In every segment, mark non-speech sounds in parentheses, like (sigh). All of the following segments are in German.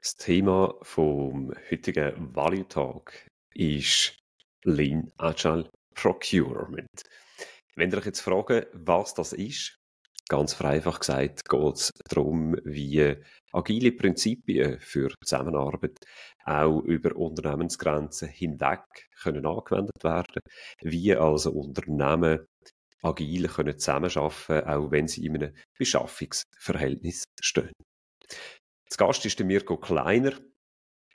Das Thema vom heutigen Value Talk ist Lean Agile Procurement. Wenn ihr euch jetzt fragen, was das ist, ganz vereinfacht gesagt, geht es darum, wie agile Prinzipien für Zusammenarbeit auch über Unternehmensgrenzen hinweg können angewendet werden, wie also Unternehmen agil können zusammenarbeiten, auch wenn sie in einem Beschaffungsverhältnis stehen. Das Gast ist der Mirko Kleiner.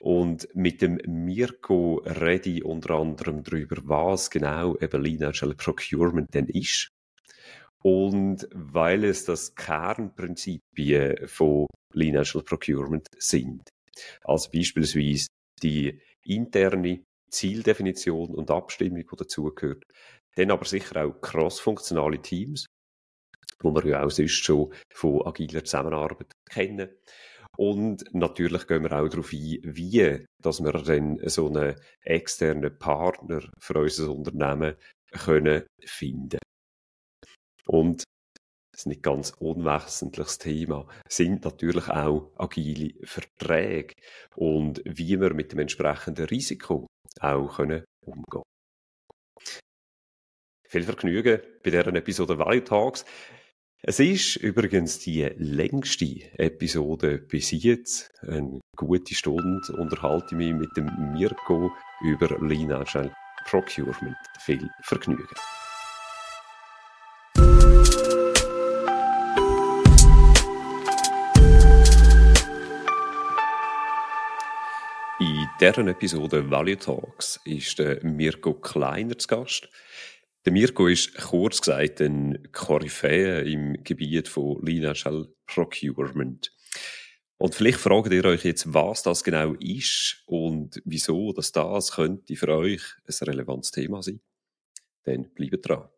Und mit dem Mirko rede ich unter anderem darüber, was genau eben Agile Procurement denn ist. Und weil es das Kernprinzipien von Agile Procurement sind. Also beispielsweise die interne Zieldefinition und Abstimmung, die dazugehört. Dann aber sicher auch crossfunktionale Teams, wo wir ja auch sonst schon von agiler Zusammenarbeit kennen. Und natürlich gehen wir auch darauf ein, wie dass wir dann so einen externen Partner für unser Unternehmen können finden. Und das ist nicht ganz unwesentliches Thema, sind natürlich auch agile Verträge und wie wir mit dem entsprechenden Risiko auch können umgehen. Viel Vergnügen bei dieser Episode Value Talks. Es ist übrigens die längste Episode bis jetzt. Eine gute Stunde unterhalte ich mich mit dem Mirko über Lean Agile Procurement. Viel Vergnügen. In dieser Episode Value Talks ist der Mirko Kleiner zu Gast. Der Mirko ist kurz gesagt ein Koryphäe im Gebiet von Agile Procurement. Und vielleicht fragt ihr euch jetzt, was das genau ist und wieso dass das könnte für euch ein relevantes Thema sein. Dann bleibt dran.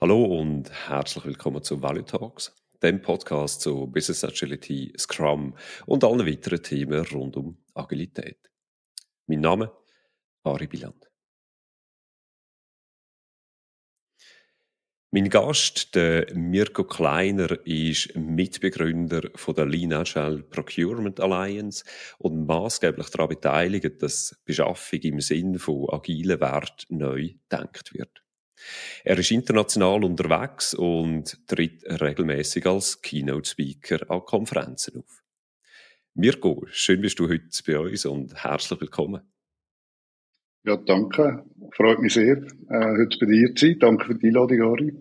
Hallo und herzlich willkommen zu Value Talks, dem Podcast zu Business Agility, Scrum und allen weiteren Themen rund um Agilität. Mein Name Ari Biland. Mein Gast, der Mirko Kleiner, ist Mitbegründer von der Lean Agile Procurement Alliance und maßgeblich daran beteiligt, dass Beschaffung im Sinn von agilen Wert neu gedacht wird. Er ist international unterwegs und tritt regelmäßig als Keynote Speaker an Konferenzen auf. Mirko, schön bist du heute bei uns und herzlich willkommen. Ja, danke. Freut mich sehr, äh, heute bei dir zu sein. Danke für die Einladung, Ari.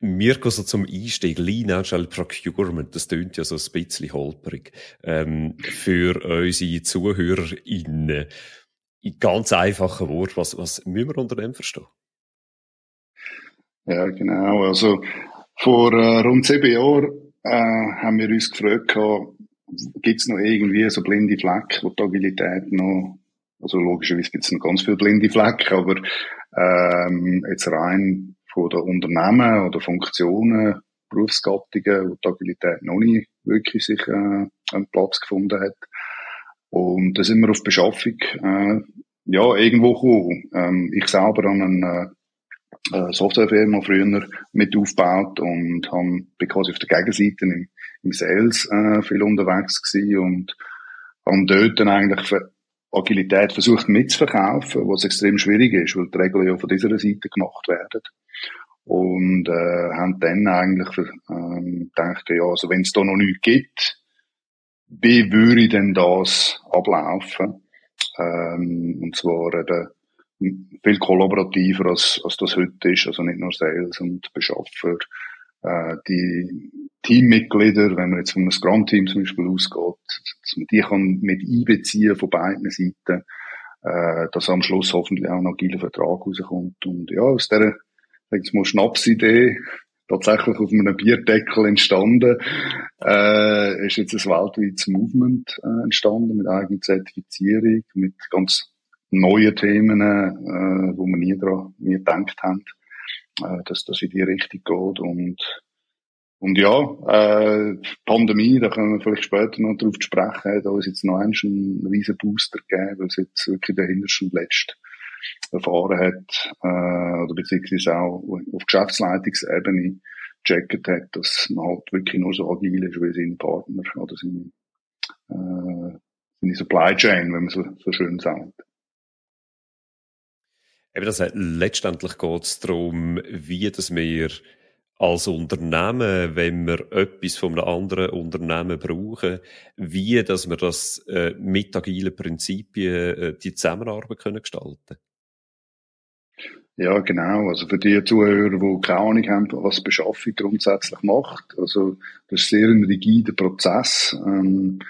Mirko, so zum Einstieg, Lean Agile Procurement, das klingt ja so ein bisschen holperig. Ähm, für unsere ZuhörerInnen, in ganz einfachen Worten, was, was müssen wir unter dem verstehen? Ja, genau. Also, vor äh, rund sieben Jahren äh, haben wir uns gefragt, gibt es noch irgendwie so blinde Flecken, wo die Agilität noch, also logischerweise gibt es noch ganz viele blinde Flecken, aber ähm, jetzt rein von den Unternehmen oder Funktionen, Berufsgattungen, wo die Agilität noch nicht wirklich sich äh, einen Platz gefunden hat. Und da sind wir auf Beschaffung äh, ja irgendwo gekommen. Ähm, ich selber habe eine äh, Softwarefirma früher mit aufgebaut und habe quasi auf der Gegenseite im im Sales äh, viel unterwegs gewesen und haben dort dann eigentlich für Agilität versucht mitzuverkaufen, was extrem schwierig ist, weil die Regeln ja von dieser Seite gemacht werden. Und äh, haben dann eigentlich ähm, gedacht, ja, also wenn es da noch nichts gibt, wie würde denn das ablaufen? Ähm, und zwar eben viel kollaborativer, als, als das heute ist, also nicht nur Sales und Beschaffer, äh, die Teammitglieder, wenn man jetzt von einem Scrum-Team zum Beispiel ausgeht, dass man die kann mit einbeziehen von beiden Seiten, äh, dass am Schluss hoffentlich auch ein agiler Vertrag rauskommt. Und ja, aus dieser, sag mal, Schnapsidee, tatsächlich auf einem Bierdeckel entstanden, äh, ist jetzt ein weltweites Movement äh, entstanden mit eigener Zertifizierung, mit ganz neuen Themen, äh, wo wir nie dran, nie gedacht haben äh, dass das in die Richtung geht und und ja, äh, Pandemie, da können wir vielleicht später noch drauf sprechen, da ist jetzt noch einen riesen Booster gegeben, weil es jetzt wirklich der hintersten letzt erfahren hat, äh, oder beziehungsweise auch auf Geschäftsleitungsebene gecheckt hat, dass man halt wirklich nur so agil ist wie seine Partner oder seine, äh, seine Supply Chain, wenn man so, so schön sagt. Eben das, letztendlich geht es darum, wie dass wir als Unternehmen, wenn wir etwas von einem anderen Unternehmen brauchen, wie dass wir das äh, mit agilen Prinzipien äh, die Zusammenarbeit können gestalten ja, genau. Also für die Zuhörer, die keine Ahnung haben, was Beschaffung grundsätzlich macht. Also das ist sehr ein rigider Prozess, ähm,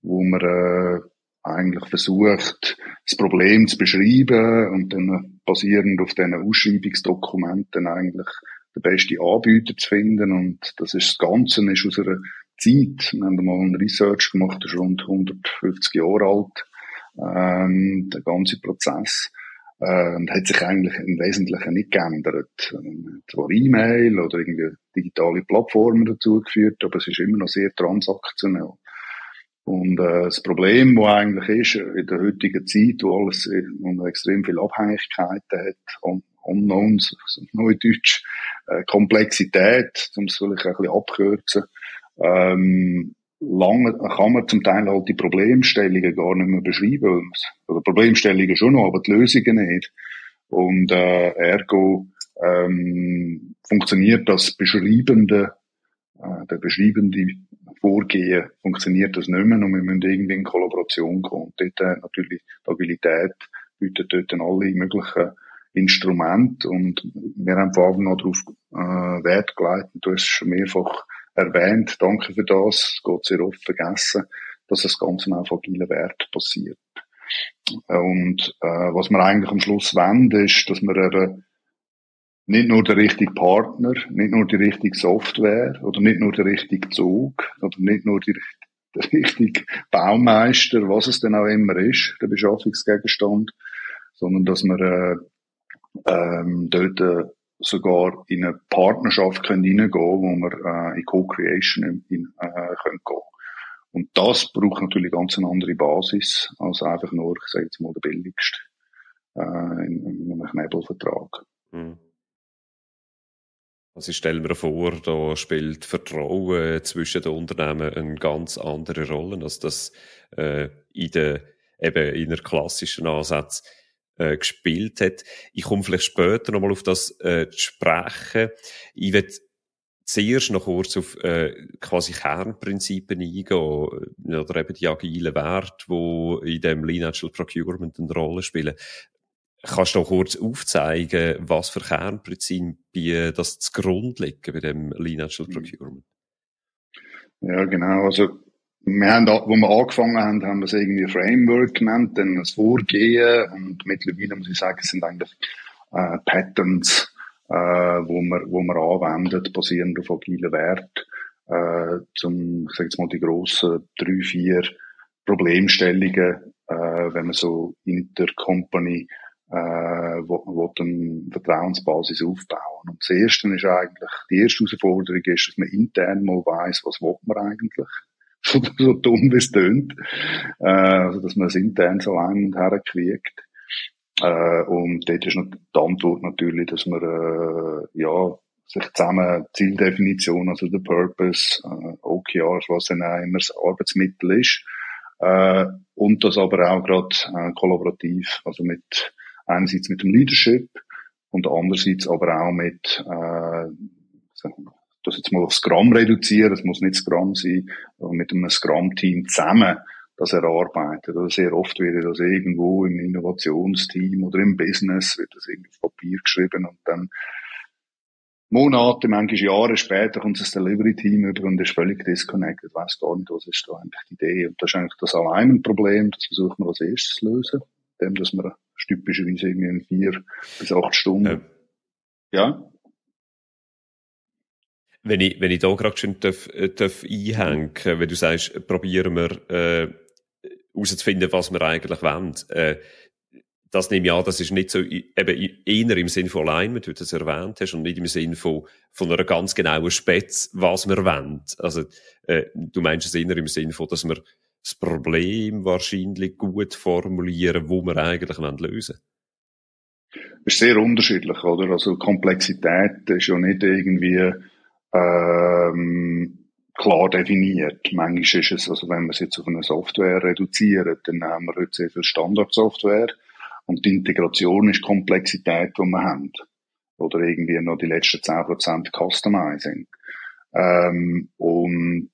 wo man äh, eigentlich versucht, das Problem zu beschreiben und dann basierend auf diesen Ausschreibungsdokumenten eigentlich den besten Anbieter zu finden. Und das ist das Ganze ist aus einer Zeit. Wir haben mal einen Research gemacht, das ist rund 150 Jahre alt, ähm, der ganze Prozess. Äh, und hat sich eigentlich im Wesentlichen nicht geändert. Zwar E-Mail oder irgendwie digitale Plattformen dazugeführt, aber es ist immer noch sehr transaktionell. Und äh, das Problem, wo eigentlich ist, in der heutigen Zeit, wo alles man extrem viele Abhängigkeiten hat, Un Unknowns, also Neudeutsch, äh, Komplexität, um es vielleicht ein bisschen abkürzen, ähm, lange kann man zum Teil halt die Problemstellungen gar nicht mehr beschreiben. Oder Problemstellungen schon noch, aber die Lösungen nicht. Und äh, ergo ähm, funktioniert das beschreibende, äh, der beschreibende Vorgehen funktioniert das nicht mehr und wir müssen irgendwie in Kollaboration kommen. Und dort äh, natürlich die Agilität bietet dort alle möglichen Instrumente und wir haben vor allem noch darauf äh, Wert gelegt, du hast schon mehrfach erwähnt. Danke für das. Es geht sehr oft vergessen, dass das Ganze auf agilen Wert passiert. Und äh, was wir eigentlich am Schluss wollen, ist, dass wir eben nicht nur der richtige Partner, nicht nur die richtige Software oder nicht nur der richtige Zug oder nicht nur die, (laughs) der richtige Baumeister, was es denn auch immer ist, der Beschaffungsgegenstand, sondern dass wir äh, ähm, dort äh, sogar in eine Partnerschaft können reingehen wo wir äh, in Co-Creation in, in, äh, können gehen Und das braucht natürlich ganz eine andere Basis als einfach nur, ich sage jetzt mal, der billigste äh, in, in einem Knebelvertrag. Mhm. Also ich stelle mir vor, da spielt Vertrauen zwischen den Unternehmen eine ganz andere Rolle, als das äh, in der eben in einer klassischen Ansatz äh, gespielt hat. Ich komme vielleicht später nochmal auf das äh, zu sprechen. Ich werde zuerst noch kurz auf äh, quasi Kernprinzipien eingehen, oder eben die agilen Werte, die in dem Agile Procurement eine Rolle spielen. Kannst du noch kurz aufzeigen, was für Kernprinzipien das zugrunde liegen bei dem Agile mhm. Procurement? Ja, genau. Also wir haben, wo wir angefangen haben, haben wir es irgendwie Framework genannt, dann das Vorgehen und mittlerweile muss ich sagen, es sind eigentlich äh, Patterns, äh, wo man wo man anwendet, basierend auf agilen Wert, äh, zum, ich sag jetzt mal, die grossen drei, vier Problemstellungen, äh, wenn man so Intercompany äh, wo, wo dann Vertrauensbasis aufbauen. Und das erste ist eigentlich, die erste Herausforderung ist, dass man intern mal weiss, was will man eigentlich (laughs) so, so dumm wie es tönt. Äh, also, dass man es intern so ein und her kriegt. Äh, und dort ist die Antwort natürlich, dass man, äh, ja, sich zusammen Zieldefinition, also der Purpose, äh, OKRs, was dann auch immer das Arbeitsmittel ist, äh, und das aber auch gerade äh, kollaborativ, also mit einerseits mit dem Leadership und andererseits aber auch mit äh, das jetzt mal auf Scrum reduzieren, das muss nicht Scrum sein, aber mit einem Scrum-Team zusammen das erarbeitet. Also sehr oft wird das irgendwo im Innovationsteam oder im Business, wird das irgendwie auf Papier geschrieben und dann Monate, manchmal Jahre später kommt das Delivery-Team über und ist völlig disconnected, weiß gar nicht, was ist da eigentlich die Idee. Und das ist eigentlich das allein ein Problem, das versuchen wir als erstes zu lösen, dem, dass wir typischerweise irgendwie in vier bis acht Stunden, ja. ja wenn ich, wenn ich da gerade schon darf, äh, darf einhängen, wenn du sagst, probieren wir, äh, herauszufinden, was wir eigentlich wollen. Äh, das nehme ich an, das ist nicht so, eben eher im Sinn von Alignment, wie du das erwähnt hast, und nicht im Sinn von, von einer ganz genauen Spez, was wir wollen. Also, äh, du meinst es eher im Sinn von, dass wir das Problem wahrscheinlich gut formulieren, wo wir eigentlich wollen lösen ist sehr unterschiedlich, oder? Also Komplexität ist ja nicht irgendwie ähm, klar definiert. Manchmal ist es, also wenn wir es jetzt auf eine Software reduzieren, dann haben wir heute sehr viel Standardsoftware und die Integration ist Komplexität, die wir haben. Oder irgendwie noch die letzten 10% Customizing. Ähm, und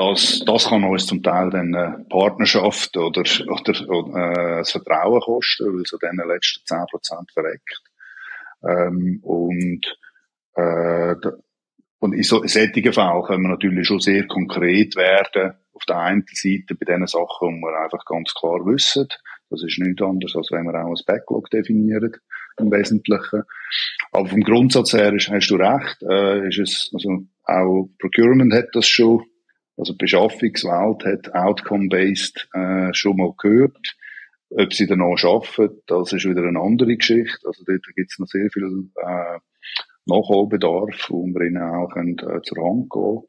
das, das kann uns zum Teil dann eine Partnerschaft oder, oder, oder äh, das Vertrauen kosten, weil so die letzten 10% verreckt. Ähm, und, äh, und in so, solchen Fällen können wir natürlich schon sehr konkret werden. Auf der einen Seite bei den Sachen, die wir einfach ganz klar wissen. Das ist nichts anderes, als wenn wir auch ein Backlog definieren, im Wesentlichen. Aber vom Grundsatz her ist, hast du recht, äh, ist es, also auch Procurement hat das schon, also Beschaffungswelt hat Outcome-Based äh, schon mal gehört. Ob sie danach arbeiten, das ist wieder eine andere Geschichte. Also dort gibt es noch sehr viel äh, Nachholbedarf, wo wir ihnen auch können, äh, zur Hand gehen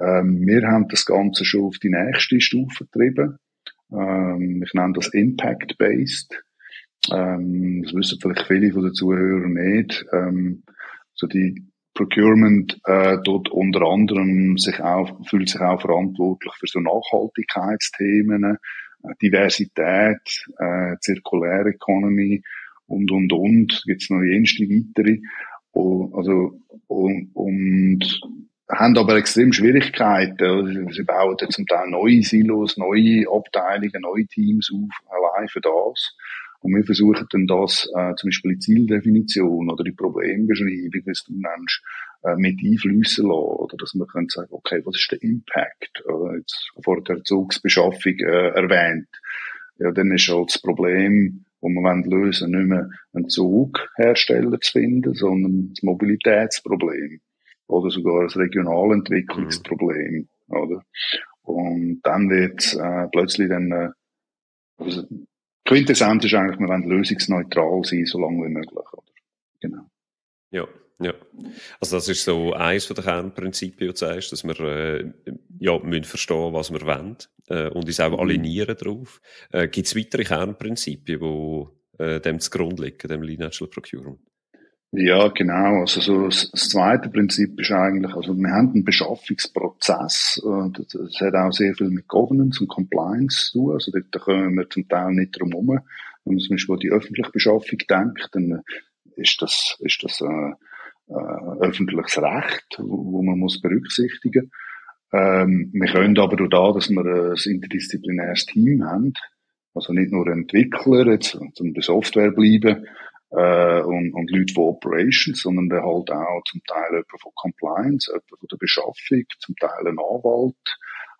ähm, Wir haben das Ganze schon auf die nächste Stufe getrieben. Ähm, ich nenne das Impact-Based. Ähm, das wissen vielleicht viele von den Zuhörern nicht. Ähm, so die Procurement äh, dort unter anderem sich auch, fühlt sich auch verantwortlich für so Nachhaltigkeitsthemen, äh, Diversität, äh, zirkuläre Economy und, und, und. Gibt es noch jenste weitere. Und, also, und, und haben aber extrem Schwierigkeiten. Sie bauen zum Teil neue Silos, neue Abteilungen, neue Teams auf, allein für das. Und wir versuchen dann das, äh, zum Beispiel die Zieldefinition oder die Problembeschreibung, wie du nennst, äh, mit einflüssen lassen. Oder dass man kann sagen, okay, was ist der Impact? Oder jetzt vor der Zugsbeschaffung äh, erwähnt. Ja, dann ist halt das Problem, wo wir lösen nicht mehr einen Zughersteller zu finden, sondern das Mobilitätsproblem. Oder sogar das Regionalentwicklungsproblem. Mhm. Oder? Und dann wird äh, plötzlich dann, äh, also, Quintessenz ist eigentlich, wir wollen lösungsneutral sein, so lange wie möglich. Oder? Genau. Ja, ja. Also das ist so eines der Kernprinzipien, die du sagst, dass wir äh, ja, müssen verstehen, was wir wollen äh, und uns auch mhm. alignieren darauf. Äh, Gibt es weitere Kernprinzipien, die äh, dem zugrunde liegen, dem Natural Procurement? Ja, genau. Also so das, zweite Prinzip ist eigentlich, also wir haben einen Beschaffungsprozess. Äh, das, das hat auch sehr viel mit Governance und Compliance zu tun. Also da kommen wir zum Teil nicht drum herum. Wenn man zum Beispiel an die öffentliche Beschaffung denkt, dann ist das, ist das äh, äh, öffentliches Recht, wo, wo man muss berücksichtigen. Ähm, wir können aber durch da, dass wir ein interdisziplinäres Team haben, also nicht nur Entwickler, jetzt um bei Software bleiben, äh, und, und Leute von Operations, sondern halt auch zum Teil jemand von Compliance, jemand von der Beschaffung, zum Teil ein Anwalt,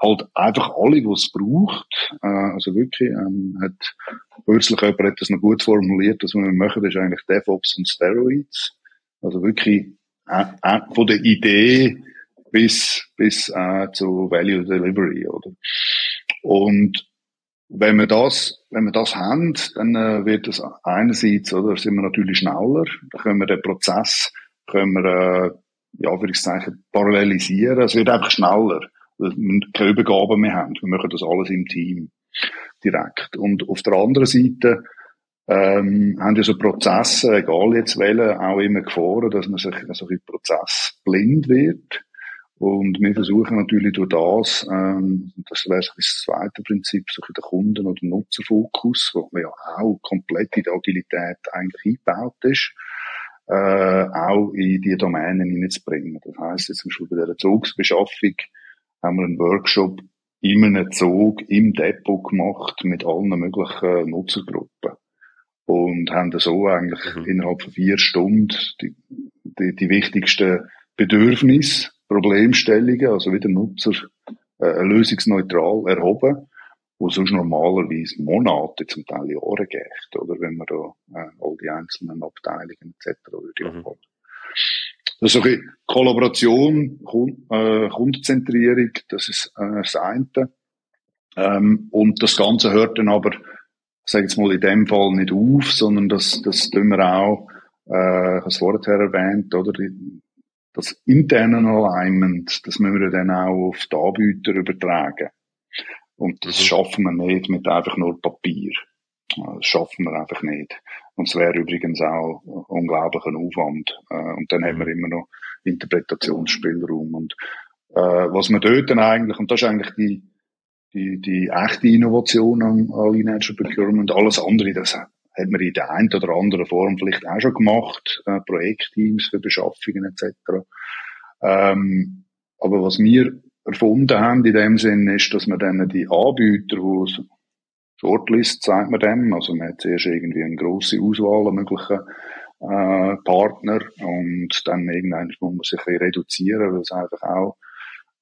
halt einfach alle, die es braucht. Äh, also wirklich, ähm, hat kürzlich jemand hat das noch gut formuliert, was wir machen, das ist eigentlich DevOps und Steroids. Also wirklich äh, äh, von der Idee bis bis äh, zu Value Delivery, oder? Und wenn wir das, wenn wir das haben, dann äh, wird es einerseits, oder, sind wir natürlich schneller, dann können wir den Prozess, können wir, äh, ja, würde ich sagen, parallelisieren. Es wird einfach schneller, weil wir keine Übergaben mehr haben. Wir machen das alles im Team direkt. Und auf der anderen Seite ähm, haben ja so Prozesse, egal jetzt welche, auch immer Gefahren, dass man sich so ein Prozess blind wird. Und wir versuchen natürlich durch das, ähm, das wäre das zweite Prinzip, so der Kunden- oder Nutzerfokus, wo ja auch komplett in die Agilität eigentlich eingebaut ist, äh, auch in die Domänen hineinzubringen. Das heisst, jetzt zum Beispiel bei der Zugsbeschaffung haben wir einen Workshop in einem Zug im Depot gemacht mit allen möglichen Nutzergruppen. Und haben so eigentlich mhm. innerhalb von vier Stunden die, die, die wichtigsten Bedürfnisse Problemstellungen, also wieder Nutzer äh, lösungsneutral erhoben, wo sonst normalerweise Monate, zum Teil Jahre geht, oder wenn man da äh, all die einzelnen Abteilungen etc. würde mhm. Das ist eine Kollaboration, Kund, äh, Kundenzentrierung, das ist äh, das eine. Ähm, und das Ganze hört dann aber, sage jetzt mal in dem Fall nicht auf, sondern das, das tun wir auch, äh, ich habe es vorher erwähnt, oder? Das interne Alignment, das müssen wir dann auch auf die Anbieter übertragen. Und das mhm. schaffen wir nicht mit einfach nur Papier. Das schaffen wir einfach nicht. Und es wäre übrigens auch unglaublich ein Aufwand. Äh, und dann haben wir immer noch Interpretationsspielraum. Und äh, was man dort dann eigentlich, und das ist eigentlich die, die, die echte Innovation am, an Lineage Procurement, alles andere, das hat man in der einen oder anderen Form vielleicht auch schon gemacht, äh, Projektteams für Beschaffungen etc. Ähm, aber was wir erfunden haben in dem Sinn ist, dass man dann die Anbieter, die Shortlist sagt man dem, also man hat zuerst irgendwie eine grosse Auswahl an möglichen äh, Partner und dann irgendwann muss man sich ein reduzieren, weil es einfach auch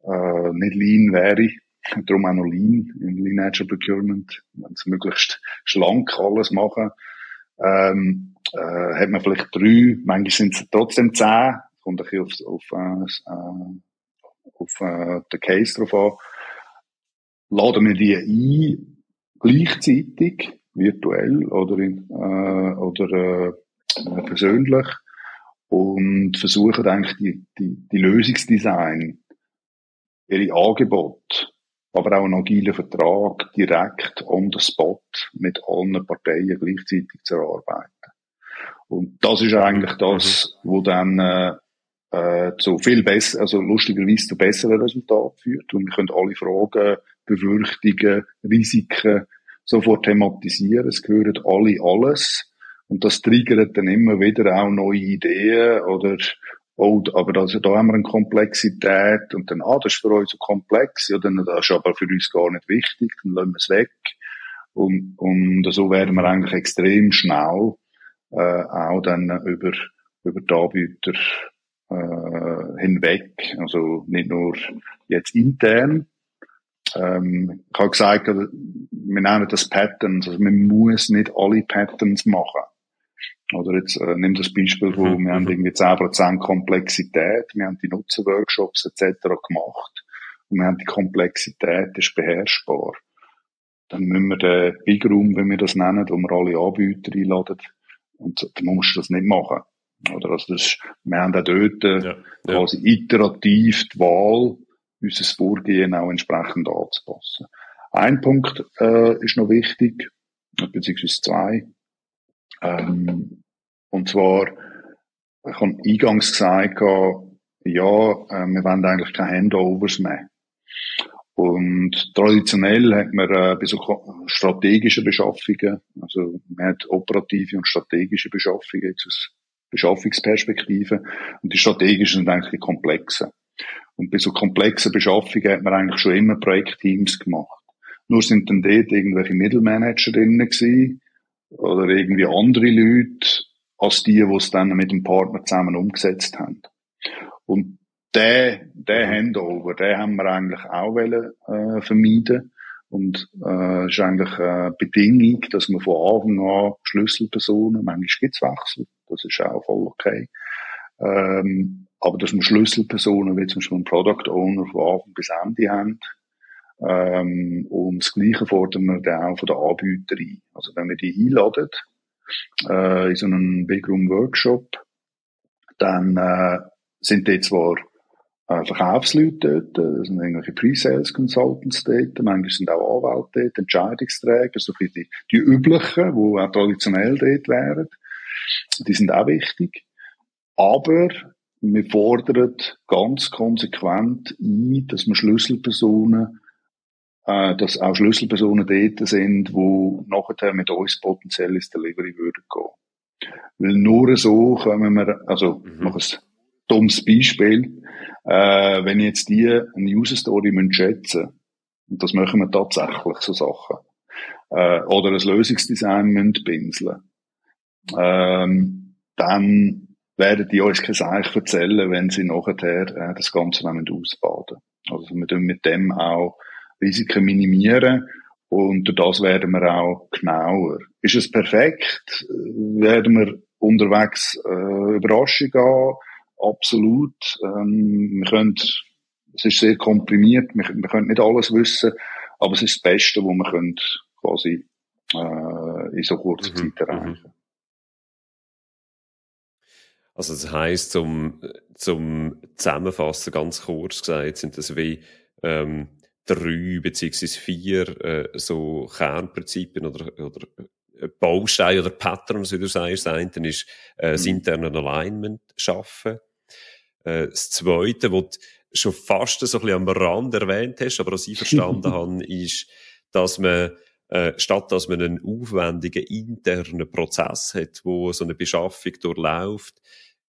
äh, nicht lean wäre. (laughs) Darum auch noch lean im Lineage Procurement, wenn es möglichst schlank alles machen. Ähm, äh, hat man vielleicht drei, manchmal sind es trotzdem zehn, kommt ein bisschen auf, auf, äh, auf äh, den Case drauf an. Laden wir die ein, gleichzeitig, virtuell oder, in, äh, oder äh, persönlich und versuchen eigentlich die, die, die Lösungsdesign, ihre Angebote, aber auch einen agilen Vertrag direkt on the spot mit allen Parteien gleichzeitig zu erarbeiten. Und das ist eigentlich das, mhm. wo dann äh, äh, zu viel besser, also lustigerweise zu besseren Resultaten führt. Und wir können alle Fragen, Befürchtungen, Risiken sofort thematisieren. Es gehört alle alles. Und das triggert dann immer wieder auch neue Ideen oder oh, aber das, da haben wir eine Komplexität und dann, ah, das ist für uns so komplex, ja, dann, das ist aber für uns gar nicht wichtig, dann lassen wir es weg. Und, und so werden wir eigentlich extrem schnell äh, auch dann über, über die Anbieter äh, hinweg, also nicht nur jetzt intern. Ähm, ich habe gesagt, wir nennen das Patterns, also man muss nicht alle Patterns machen. Oder jetzt äh, nimm das Beispiel, wo mhm. wir haben mhm. irgendwie 10% Komplexität, wir haben die Nutzenworkshops etc. gemacht und wir haben die Komplexität, ist beherrschbar. Dann müssen wir den Big Room, wenn wir das nennen, wo wir alle Anbieter einladen, und dann musst du das nicht machen. Oder also das, wir haben auch dort äh, ja, quasi ja. iterativ die Wahl, unser Vorgehen auch entsprechend anzupassen. Ein Punkt äh, ist noch wichtig, beziehungsweise zwei. Ähm, und zwar, ich habe eingangs gesagt, ja, äh, wir wollen eigentlich keine Handovers mehr. Und traditionell hat man äh, bei so strategischen Beschaffungen, also man hat operative und strategische Beschaffungen jetzt aus Beschaffungsperspektive. Und die strategischen sind eigentlich die komplexen. Und bei so komplexen Beschaffungen hat man eigentlich schon immer Projektteams gemacht. Nur sind dann dort irgendwelche Mittelmanager drinnen gewesen, oder irgendwie andere Leute, als die, die es dann mit dem Partner zusammen umgesetzt haben. Und der, der. Handover, den haben wir eigentlich auch wollen, äh, vermeiden. Und äh, ist eigentlich eine Bedingung, dass man von Anfang an Schlüsselpersonen, manchmal gibt's Wechsel, das ist auch voll okay, ähm, aber dass man Schlüsselpersonen wie zum Beispiel ein Product Owner von Anfang bis Ende haben, ähm, und das Gleiche fordern wir dann auch von den Anbietern ein. Also wenn wir die einladen, äh, in so einem Big Room Workshop, dann äh, sind die zwar äh, Verkaufsleute dort, äh, sind irgendwelche Pre-Sales Consultants dort, manchmal sind auch Anwälte dort, Entscheidungsträger, so die, die üblichen, die auch traditionell dort wären. Die sind auch wichtig. Aber wir fordern ganz konsequent ein, dass man Schlüsselpersonen äh, dass auch Schlüsselpersonen dort sind, die nachher mit uns potenziell ins Delivery würden gehen. Weil nur so können wir, also, mhm. mache ein dummes Beispiel, äh, wenn jetzt die eine User Story schätzen und das machen wir tatsächlich, so Sachen, äh, oder ein Lösungsdesign müssen pinseln, ähm, dann werden die uns kein Seich erzählen, wenn sie nachher äh, das Ganze ausbaden. Also wir tun mit dem auch Risiken minimieren und durch das werden wir auch genauer. Ist es perfekt? Werden wir unterwegs äh, Überraschungen haben? Absolut. Ähm, wir können, es ist sehr komprimiert, wir, wir können nicht alles wissen, aber es ist das Beste, was wir können quasi äh, in so kurzer mhm. Zeit erreichen. Mhm. Also das heisst, zum, zum Zusammenfassen ganz kurz gesagt, sind das wie ähm, drei beziehungsweise vier äh, so Kernprinzipien oder, oder äh, Bausteine oder Patterns, wie du sagst. Das eine ist äh, das mhm. interne Alignment schaffen. Äh, das Zweite, was du schon fast so ein bisschen am Rand erwähnt hast, aber was ich verstanden (laughs) habe, ist, dass man äh, statt dass man einen aufwendigen internen Prozess hat, wo so eine Beschaffung durchläuft,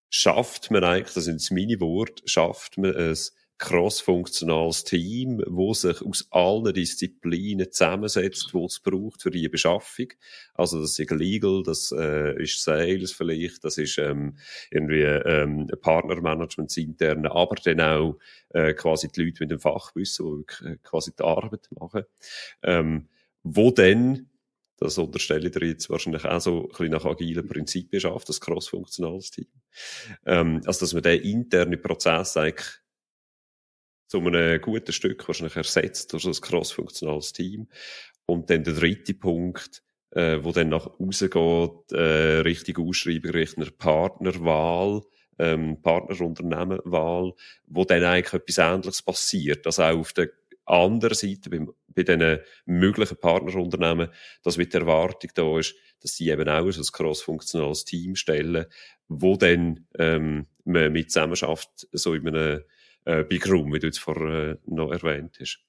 schafft man eigentlich, das sind meine Worte, schafft man ein cross-funktionales Team, wo sich aus allen Disziplinen zusammensetzt, wo es braucht für die Beschaffung. Also das ist Legal, das äh, ist Sales vielleicht, das ist ähm, irgendwie ähm, Partnermanagement interne, aber dann auch äh, quasi die Leute mit dem Fachwissen, die äh, quasi die Arbeit machen. Ähm, wo dann das unterstelle ich dir jetzt wahrscheinlich auch so ein bisschen nach agilen Prinzipien schafft, das cross-funktionales Team. Ähm, also, dass man den internen Prozess eigentlich zu einem guten Stück wahrscheinlich ersetzt durch so ein cross-funktionales Team. Und dann der dritte Punkt, äh, wo dann nach rausgeht, äh, Richtung Ausschreibung, Richtung Partnerwahl, ähm, Partnerunternehmenwahl, wo dann eigentlich etwas Ähnliches passiert. Also auch auf der anderen Seite, beim, bei diesen möglichen Partnerunternehmen, dass mit der Erwartung da ist, dass sie eben auch ein cross-funktionales Team stellen, wo dann ähm, man mit Zusammenarbeit so in einem äh, Big Room, wie du jetzt vorher äh, noch erwähnt hast.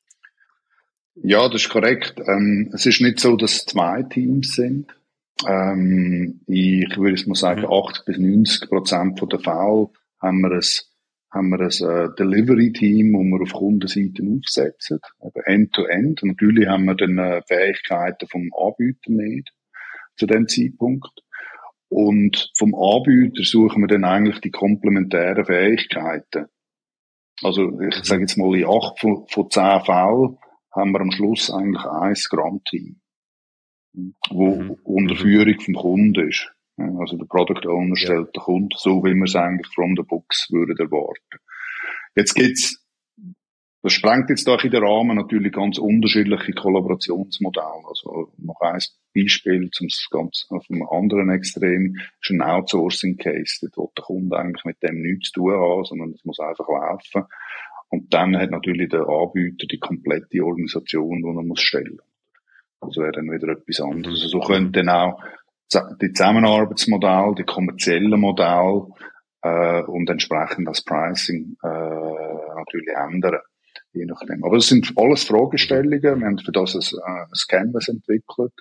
Ja, das ist korrekt. Ähm, es ist nicht so, dass es zwei Teams sind. Ähm, ich würde es mal sagen, mhm. 80 bis 90 Prozent von der Fälle haben wir ein, haben wir ein äh, Delivery-Team, das wir auf Kundenseite aufsetzen, End-to-End. -End. Natürlich haben wir dann äh, Fähigkeiten vom Anbieter nicht zu dem Zeitpunkt. Und vom Anbieter suchen wir dann eigentlich die komplementären Fähigkeiten. Also ich sage jetzt mal, in acht von, von zehn Fällen haben wir am Schluss eigentlich ein Scrum-Team, wo mhm. unter Führung vom Kunden ist. Also der Product Owner ja. stellt den Kunden so, wie wir es eigentlich from the books würden erwarten. Jetzt gibt's das sprengt jetzt doch in den Rahmen natürlich ganz unterschiedliche Kollaborationsmodelle. Also noch ein Beispiel zum ganz auf einem anderen Extrem ist ein Outsourcing-Case. Dort will der Kunde eigentlich mit dem nichts zu tun haben, sondern es muss einfach laufen. Und dann hat natürlich der Anbieter die komplette Organisation, die er muss stellen. Also wäre dann wieder etwas anderes. Also so dann auch die Zusammenarbeitsmodell, die kommerziellen Modelle äh, und entsprechend das Pricing äh, natürlich ändern je nachdem. Aber es sind alles Fragestellungen. Wir haben für das ein, äh, ein Canvas entwickelt,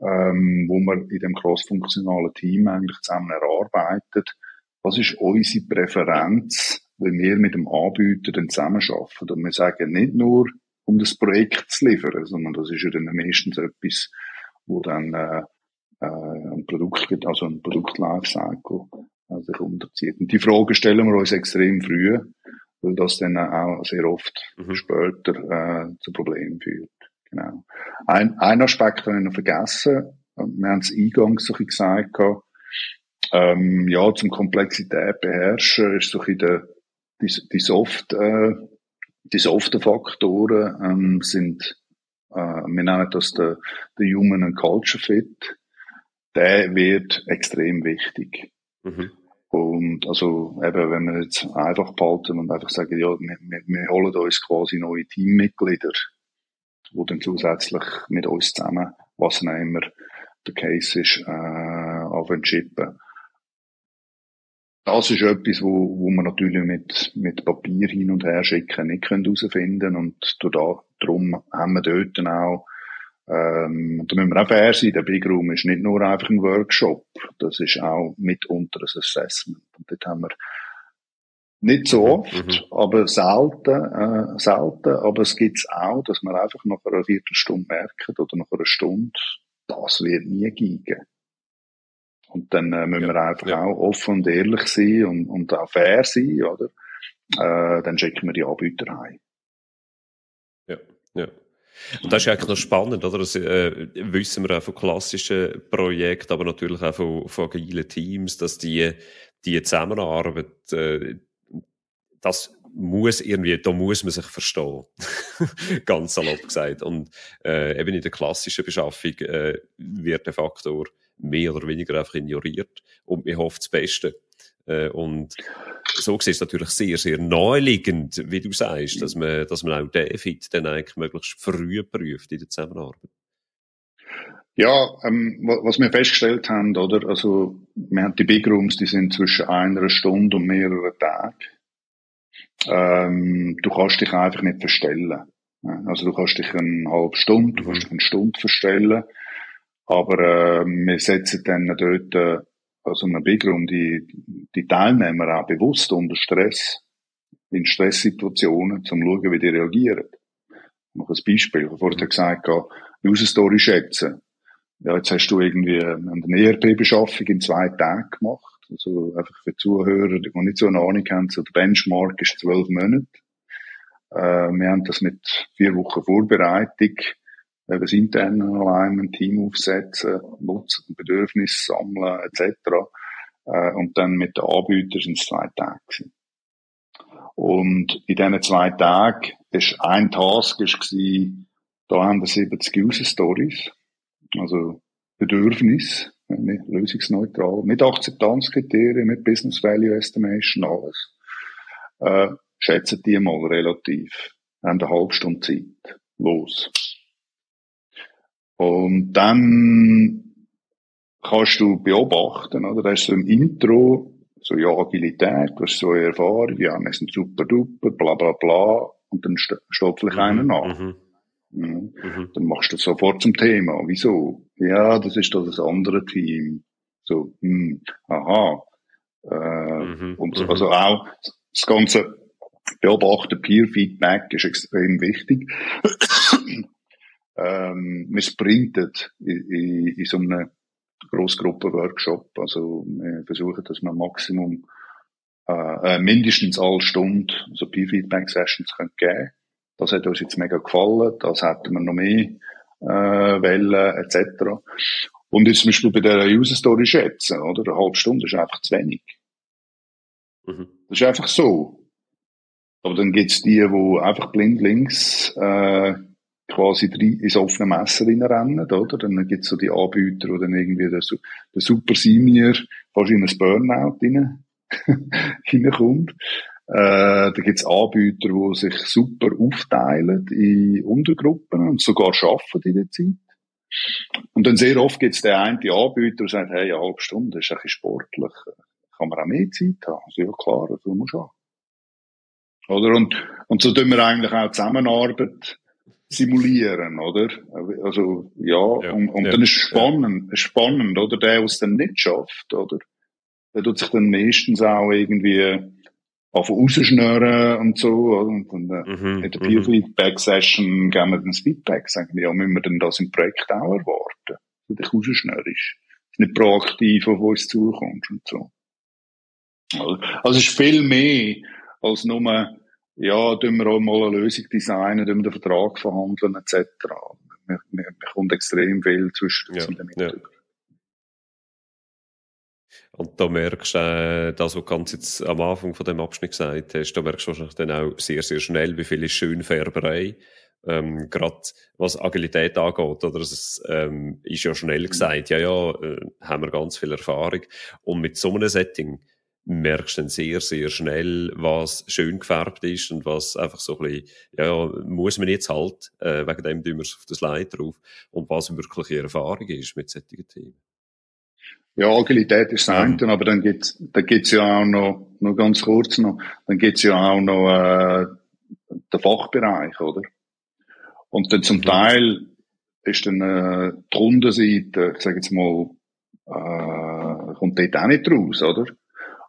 ähm, wo wir in dem cross-funktionalen Team eigentlich zusammen erarbeitet. Was ist unsere Präferenz, wenn wir mit dem Anbieter dann zusammenarbeiten? Und wir sagen nicht nur, um das Projekt zu liefern, sondern das ist ja dann meistens etwas, wo dann äh, äh, ein Produkt, also ein Produkt-Lifecycle äh, sich unterzieht. Und die Frage stellen wir uns extrem früh weil das dann auch sehr oft mhm. später äh, zu Problemen führt. Genau. Ein, ein Aspekt habe ich noch vergessen. Wir haben es eingangs so gesagt, ähm, ja, zum Komplexität beherrschen ist so ein der, die, die Soft, äh, die soften Faktoren ähm, sind, äh, wir nennen das der, der Human and Culture Fit. Der wird extrem wichtig. Mhm. Und also eben, wenn wir jetzt einfach behalten und einfach sagen, ja, wir, wir, wir holen uns quasi neue Teammitglieder, die dann zusätzlich mit uns zusammen, was dann immer der Case ist, äh, auf chippen. Das ist etwas, wo, wo man natürlich mit, mit Papier hin und her schicken nicht herausfinden können. Und darum haben wir dort dann auch ähm, da müssen wir auch fair sein, der Big Room ist nicht nur einfach ein Workshop, das ist auch mitunter ein Assessment. Und dort haben wir nicht so oft, mhm. aber selten, äh, selten, aber es gibt's auch, dass man einfach nach einer Viertelstunde merkt oder nach einer Stunde, das wird nie gehen. Und dann äh, müssen ja, wir einfach ja. auch offen und ehrlich sein und, und auch fair sein, oder? Äh, dann schicken wir die Anbieter heim. Ja, ja. Und das ist eigentlich noch spannend, oder? Das äh, wissen wir auch von klassischen Projekten, aber natürlich auch von, von agilen Teams, dass die, die Zusammenarbeit, äh, das muss irgendwie, da muss man sich verstehen. (laughs) Ganz salopp gesagt. Und äh, eben in der klassischen Beschaffung äh, wird der Faktor mehr oder weniger einfach ignoriert und man hofft das Beste. Äh, und so gesehen ist es natürlich sehr, sehr naheliegend, wie du sagst, dass man, dass man auch den Fit dann eigentlich möglichst früh prüft in der Zusammenarbeit. Ja, ähm, was wir festgestellt haben, oder, also, wir haben die Big Rooms, die sind zwischen einer Stunde und mehreren Tagen. Ähm, du kannst dich einfach nicht verstellen. Also du kannst dich eine halbe Stunde, du kannst dich eine Stunde verstellen, aber äh, wir setzen dann dort äh, also einem Room die, die Teilnehmer auch bewusst unter Stress, in Stresssituationen, um zu schauen, wie die reagieren. Ich mache ein Beispiel. Ich habe vorhin gesagt, User Story schätzen. Ja, jetzt hast du irgendwie eine ERP-Beschaffung in zwei Tagen gemacht. Also einfach für Zuhörer, die nicht so eine Ahnung haben, so der Benchmark ist zwölf Monate. Äh, wir haben das mit vier Wochen Vorbereitung, eben das interne Alignment, Team aufsetzen, Nutzen, Bedürfnisse sammeln, etc. Äh, und dann mit den Anbietern sind es zwei Tage gewesen. Und in diesen zwei Tagen ist ein Task ist gewesen, da haben wir 70 User Stories, also Bedürfnis, nicht lösungsneutral, mit Akzeptanzkriterien, mit Business Value Estimation, alles. Äh, schätzen die mal relativ. Wir haben eine halbe Stunde Zeit. Los. Und dann kannst du beobachten, oder? Da ist so im Intro, so, ja, Agilität, du hast so eine Erfahrung, ja, wir sind super duper, bla, bla, bla. Und dann st steht vielleicht mhm, einer nach. Mhm. Ja. Mhm. Dann machst du das sofort zum Thema. Wieso? Ja, das ist doch das andere Team. So, hm, aha. Äh, mhm, und so, mhm. also auch das ganze Beobachten, Peer-Feedback ist extrem wichtig. Ähm, wir sprinten in, in, in so einem Grossgruppen-Workshop. Also wir versuchen, dass wir Maximum äh, äh mindestens alle Stunde so Peer-Feedback-Sessions geben können. Das hat uns jetzt mega gefallen. Das hätten wir noch mehr äh, Wellen etc. Und jetzt zum Beispiel bei der User Story schätzen, oder? Eine halbe Stunde ist einfach zu wenig. Mhm. Das ist einfach so. Aber dann gibt's die, die einfach blindlings äh, quasi ins offene Messer reinrennen, oder? Dann gibt's so die Anbieter, die dann irgendwie der, der Super Senior fast in ein Burnout (laughs) hineinkommt. Äh, da gibt's Anbieter, die sich super aufteilen in Untergruppen und sogar schaffen in der Zeit. Und dann sehr oft gibt's den einen Anbieter, der sagt, hey, eine halbe Stunde ist ein bisschen sportlich. Kann man auch mehr Zeit haben? Also ja, klar, das muss auch. Oder? Und, und so tun wir eigentlich auch Zusammenarbeit simulieren, oder? Also, ja, ja und, und ja, dann ist es spannend, ja. spannend, oder? Der, der es dann nicht schafft, oder? Der tut sich dann meistens auch irgendwie auf rausschnüren und so, oder? Und dann, äh, mhm, in der Peer Feedback Session geben wir dann das Feedback, sagen, ja, müssen wir denn das im Projekt auch erwarten? Dass dich rausschnürst. Nicht proaktiv auf uns zukommst und so. Also, es ist viel mehr, als nur, ja, tun wir auch mal eine Lösung designen, tun wir den Vertrag verhandeln, etc. Man, man, man kommt extrem viel zwischen den Zielen ja, ja. Und da merkst du, äh, das, was du ganz jetzt am Anfang von dem Abschnitt gesagt hast, da merkst du wahrscheinlich dann auch sehr, sehr schnell, wie viel ist Schönfärberei. Ähm, gerade was Agilität angeht, oder? Es ähm, ist ja schnell mhm. gesagt, ja, ja, äh, haben wir ganz viel Erfahrung. Und mit so einem Setting merkst dann sehr, sehr schnell, was schön gefärbt ist und was einfach so ein bisschen, ja, muss man jetzt halt, äh, wegen dem tun wir es auf das Slide drauf, und was wirklich ihre Erfahrung ist mit solchen Themen. Ja, Agilität ist das eine, aber dann gibt's, da gibt's ja auch noch, noch ganz kurz noch, dann gibt's ja auch noch, äh, den Fachbereich, oder? Und dann zum mhm. Teil ist dann, äh, die Rundenseite, ich sage jetzt mal, äh, kommt dort auch nicht raus, oder?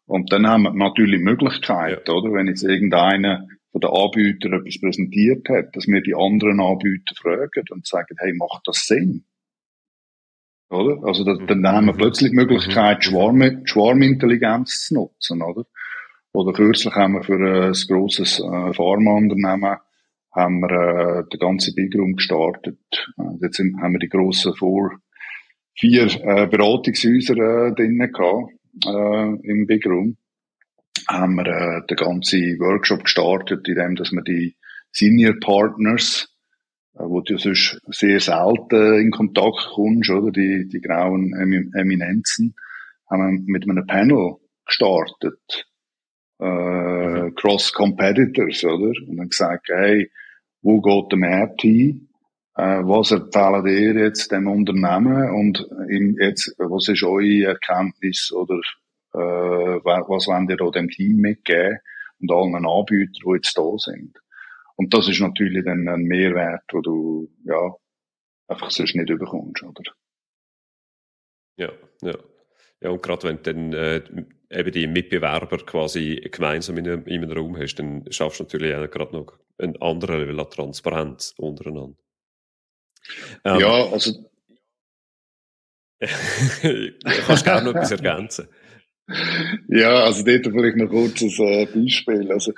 Und dann haben wir natürlich Möglichkeit, oder? Wenn jetzt irgendeiner von den Anbietern etwas präsentiert hat, dass wir die anderen Anbieter fragen und sagen, hey, macht das Sinn? Oder? Also, da, dann haben wir mhm. plötzlich die Möglichkeit, mhm. Schwarm, Schwarmintelligenz zu nutzen, oder? Oder kürzlich haben wir für ein grosses äh, Pharmaunternehmen haben wir äh, den ganzen Big Room gestartet. Äh, jetzt haben wir die grossen vor vier äh, Beratungshäuser äh, drinnen gehabt äh, im Big Room, haben wir äh, den ganzen Workshop gestartet, indem dass wir die Senior Partners, äh, wo du sonst sehr selten in Kontakt kommst, oder die, die grauen Eminenzen, haben wir mit einem Panel gestartet. Äh, mhm. Cross Competitors, oder? Und dann gesagt, hey, wo geht der Markt hin? Äh, was empfehlen ihr jetzt dem Unternehmen und im, jetzt, was ist eure Erkenntnis oder äh, was wollt ihr da dem Team mitgeben, und allen Anbietern, die jetzt da sind. Und das ist natürlich dann ein Mehrwert, wo du, ja, einfach sonst nicht überkommst, oder? Ja, ja. Ja, und gerade wenn du dann äh, eben die Mitbewerber quasi gemeinsam in einem, in einem Raum hast, dann schaffst du natürlich auch gerade noch einen anderen Level an Transparenz untereinander. Ähm, ja, also. (laughs) kannst gerne noch etwas ergänzen. Ja, also dort vielleicht noch kurz ein äh, Beispiel. Also,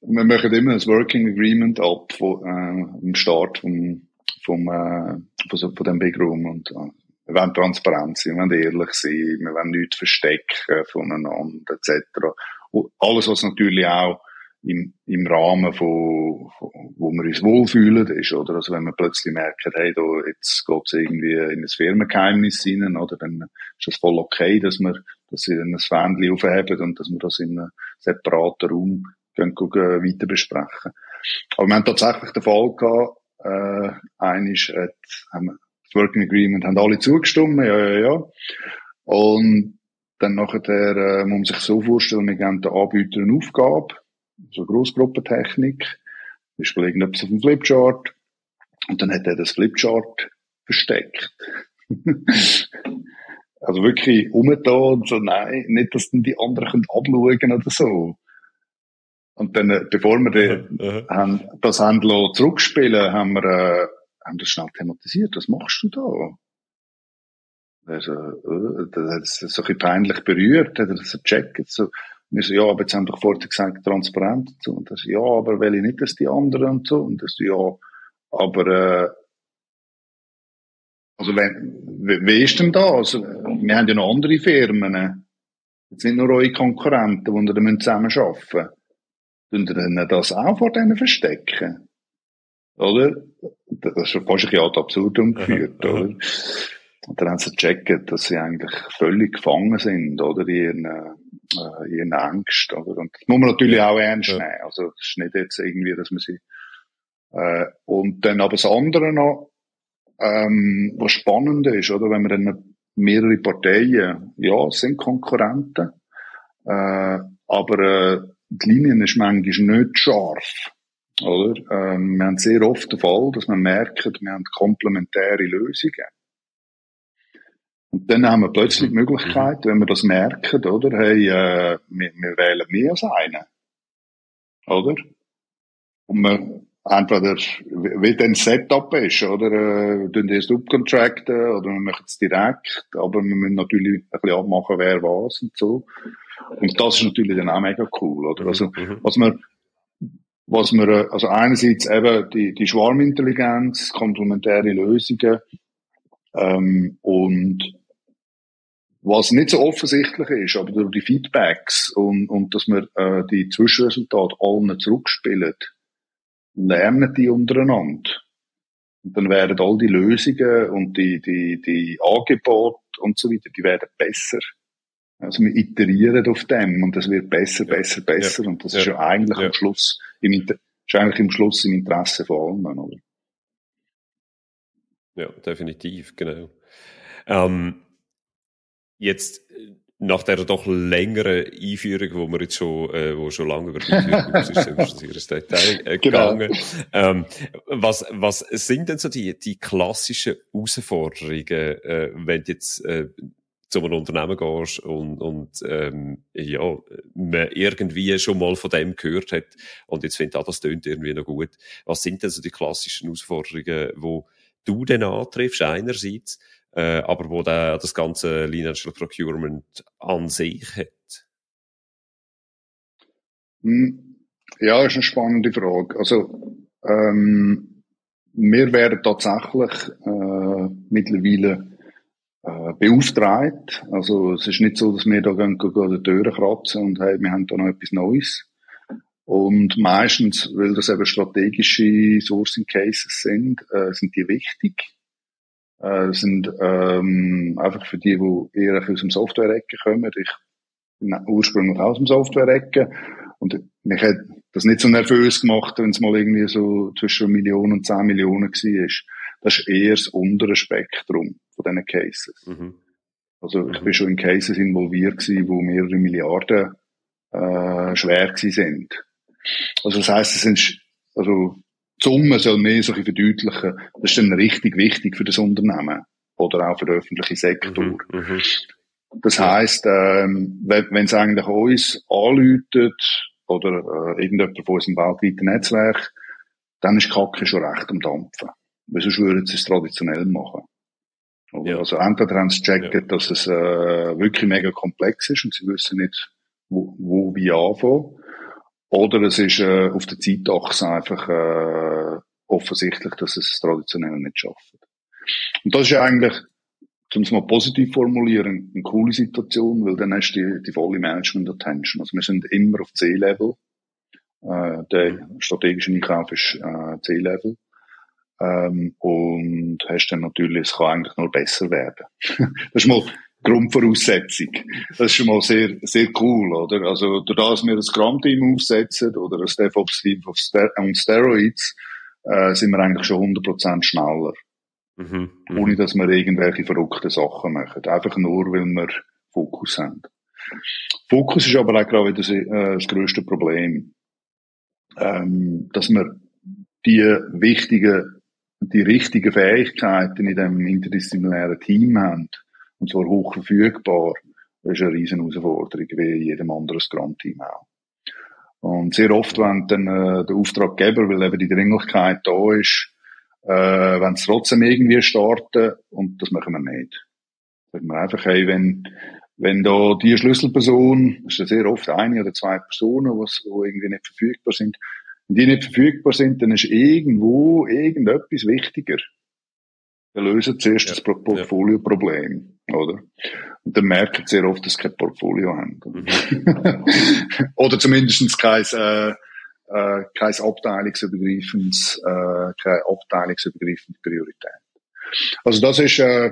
wir machen immer ein Working Agreement ab von, äh, am Start vom, vom, äh, von, so, von dem Big Room und äh, wir wollen transparent sein, wir wollen ehrlich sein, wir wollen nichts verstecken voneinander, etc. Und alles, was natürlich auch im, im Rahmen von, wo wir uns wohlfühlen, ist, oder? Also wenn wir plötzlich merken, hey, da, jetzt geht's irgendwie in ein Firmengeheimnis rein, oder? Dann ist das voll okay, dass wir, dass sie ein Fähnchen aufheben und dass wir das in einem separaten Raum gehen, gehen, weiter besprechen. Aber wir haben tatsächlich den Fall gehabt, äh, einisch hat, haben wir das Working Agreement haben alle zugestimmt, ja, ja, ja. Und dann nachher, äh, muss man sich so vorstellen, wir geben den Anbieter eine Aufgabe, so Grossgruppentechnik, Beispiel irgendetwas auf dem Flipchart, und dann hat er das Flipchart versteckt. (laughs) also wirklich umgetan und so, nein, nicht, dass dann die anderen abschauen oder so. Und dann, äh, bevor wir den, haben, das haben zurückspielen, haben wir, äh, haben das schnell thematisiert. Was machst du da? Also, äh, das hat es so ein bisschen peinlich berührt, hat er das gecheckt, so, wir so, ja, aber jetzt haben doch vorher gesagt, transparent und so. Und das, ja, aber will ich nicht, dass die anderen und so. Und das, ja, aber, äh, also, wenn, wie, wie ist denn da? Also, wir haben ja noch andere Firmen. Jetzt nicht nur eure Konkurrenten, die wir zusammen arbeiten müssen. Tun ihr das auch vor denen verstecken? Oder? Das ist fast ein bisschen ad absurdum geführt, oder? Und dann haben sie gecheckt, dass sie eigentlich völlig gefangen sind, oder? In ihren, äh, ihren Angst, oder? Und das muss man natürlich auch ernst nehmen. Also, es ist nicht jetzt irgendwie, dass man sie, äh, und dann aber das andere noch, ähm, was spannend ist, oder? Wenn man dann mehrere Parteien, ja, sind Konkurrenten, äh, aber, äh, die Linie ist manchmal nicht scharf. Oder? Ähm, wir haben sehr oft den Fall, dass wir merken, wir haben komplementäre Lösungen. Und dann haben wir plötzlich die mhm. Möglichkeit, wenn wir das merken, oder? Hey, äh, wir, wir wählen mehr als einen. Oder? Und wir, entweder, wie dann das Setup ist, oder, äh, tun die es subcontracten, oder wir machen es direkt, aber wir müssen natürlich ein bisschen abmachen, wer was und so. Und das ist natürlich dann auch mega cool, oder? Also, mhm. was wir was wir, äh, also einerseits eben die, die Schwarmintelligenz, komplementäre Lösungen, ähm, und was nicht so offensichtlich ist, aber durch die Feedbacks und, und dass wir äh, die Zwischenresultate allen zurückspielen, lernen die untereinander. Und dann werden all die Lösungen und die, die, die Angebote und so weiter, die werden besser. Also wir iterieren auf dem und es wird besser, besser, besser. Ja. Und das ja. ist ja eigentlich ja. am Schluss im, ist eigentlich im Schluss im Interesse von allen, oder? Ja, definitiv, genau. Ähm, jetzt nach der doch längeren Einführung, wo wir jetzt schon, äh, wo schon lange über die Einführung ist, schon ins Detail äh, (laughs) genau. gegangen. Genau. Ähm, was, was sind denn so die, die klassischen Herausforderungen, äh, wenn du jetzt äh, zu einem Unternehmen gehst und, und ähm, ja, man irgendwie schon mal von dem gehört hat und jetzt findet, ah, das tönt irgendwie noch gut. Was sind denn so die klassischen Herausforderungen, wo du dann antriffst einerseits, äh, aber wo der, das ganze Financial Procurement an sich hat? Hm, ja, ist eine spannende Frage. Also ähm, wir werden tatsächlich äh, mittlerweile äh, beauftragt. Also es ist nicht so, dass wir da gehen, gehen die Türen kratzen und hey, wir haben da noch etwas Neues. Und meistens, weil das eben strategische Sourcing Cases sind, äh, sind die wichtig. Äh, sind ähm, einfach für die, die eher aus dem Software-Ecke kommen. Ich bin ursprünglich aus dem Software-Ecke und mich hat das nicht so nervös gemacht, wenn es mal irgendwie so zwischen einer Million und zehn Millionen war. Das ist eher das untere Spektrum von diesen Cases. Mhm. Also ich mhm. bin schon in Cases involviert gewesen, wo mehrere Milliarden äh, schwer gewesen sind. Also das heisst, es sind, also die Summe soll mehr so verdeutlichen, das ist dann richtig wichtig für das Unternehmen oder auch für den öffentlichen Sektor. Mhm, mhm. das heisst, ähm, wenn es eigentlich uns anläutet oder äh, irgendjemand von unserem weltweiten Netzwerk, dann ist Kacke schon recht am Dampfen. Weil sonst würden sie es traditionell machen. Ja. Also entweder haben sie gecheckt, ja. dass es äh, wirklich mega komplex ist und sie wissen nicht, wo, wo wie anfangen. Oder es ist äh, auf der Zeitachse einfach äh, offensichtlich, dass es traditionell nicht schafft. Und das ist ja eigentlich, um es mal positiv formulieren, eine coole Situation, weil dann hast du die, die volle Management-Attention. Also wir sind immer auf C-Level. Äh, der strategische Einkauf ist äh, C-Level. Ähm, und hast dann natürlich, es kann eigentlich nur besser werden. (laughs) das ist mal Grundvoraussetzung. Das ist schon mal sehr, sehr cool, oder? Also, durch das wir ein Scrum-Team aufsetzen oder ein DevOps-Team auf Ster on Steroids, äh, sind wir eigentlich schon 100% schneller. Mhm, mhm, Ohne, dass wir irgendwelche verrückten Sachen machen. Einfach nur, weil wir Fokus haben. Fokus ist aber auch gerade wieder das, äh, das grösste Problem. Ähm, dass wir die wichtigen die richtigen Fähigkeiten in dem interdisziplinären Team haben, und zwar hoch verfügbar, ist eine riesen Herausforderung, wie jedem anderen Scrum-Team auch. Und sehr oft, wenn dann äh, der Auftraggeber, weil eben die Dringlichkeit da ist, äh, wenn es trotzdem irgendwie starten, und das machen wir nicht. Sagen wir einfach, hey, wenn, wenn da die Schlüsselperson, das ist ja sehr oft eine oder zwei Personen, die irgendwie nicht verfügbar sind, wenn die nicht verfügbar sind, dann ist irgendwo irgendetwas wichtiger. Wir lösen zuerst ja. das Portfolio-Problem, oder? Und dann merken sie sehr oft, dass sie kein Portfolio haben. Mhm. (laughs) oder zumindest kein, äh, äh, kein abteilungsübergreifendes, äh, keine abteilungsübergreifende Priorität. Also das ist äh,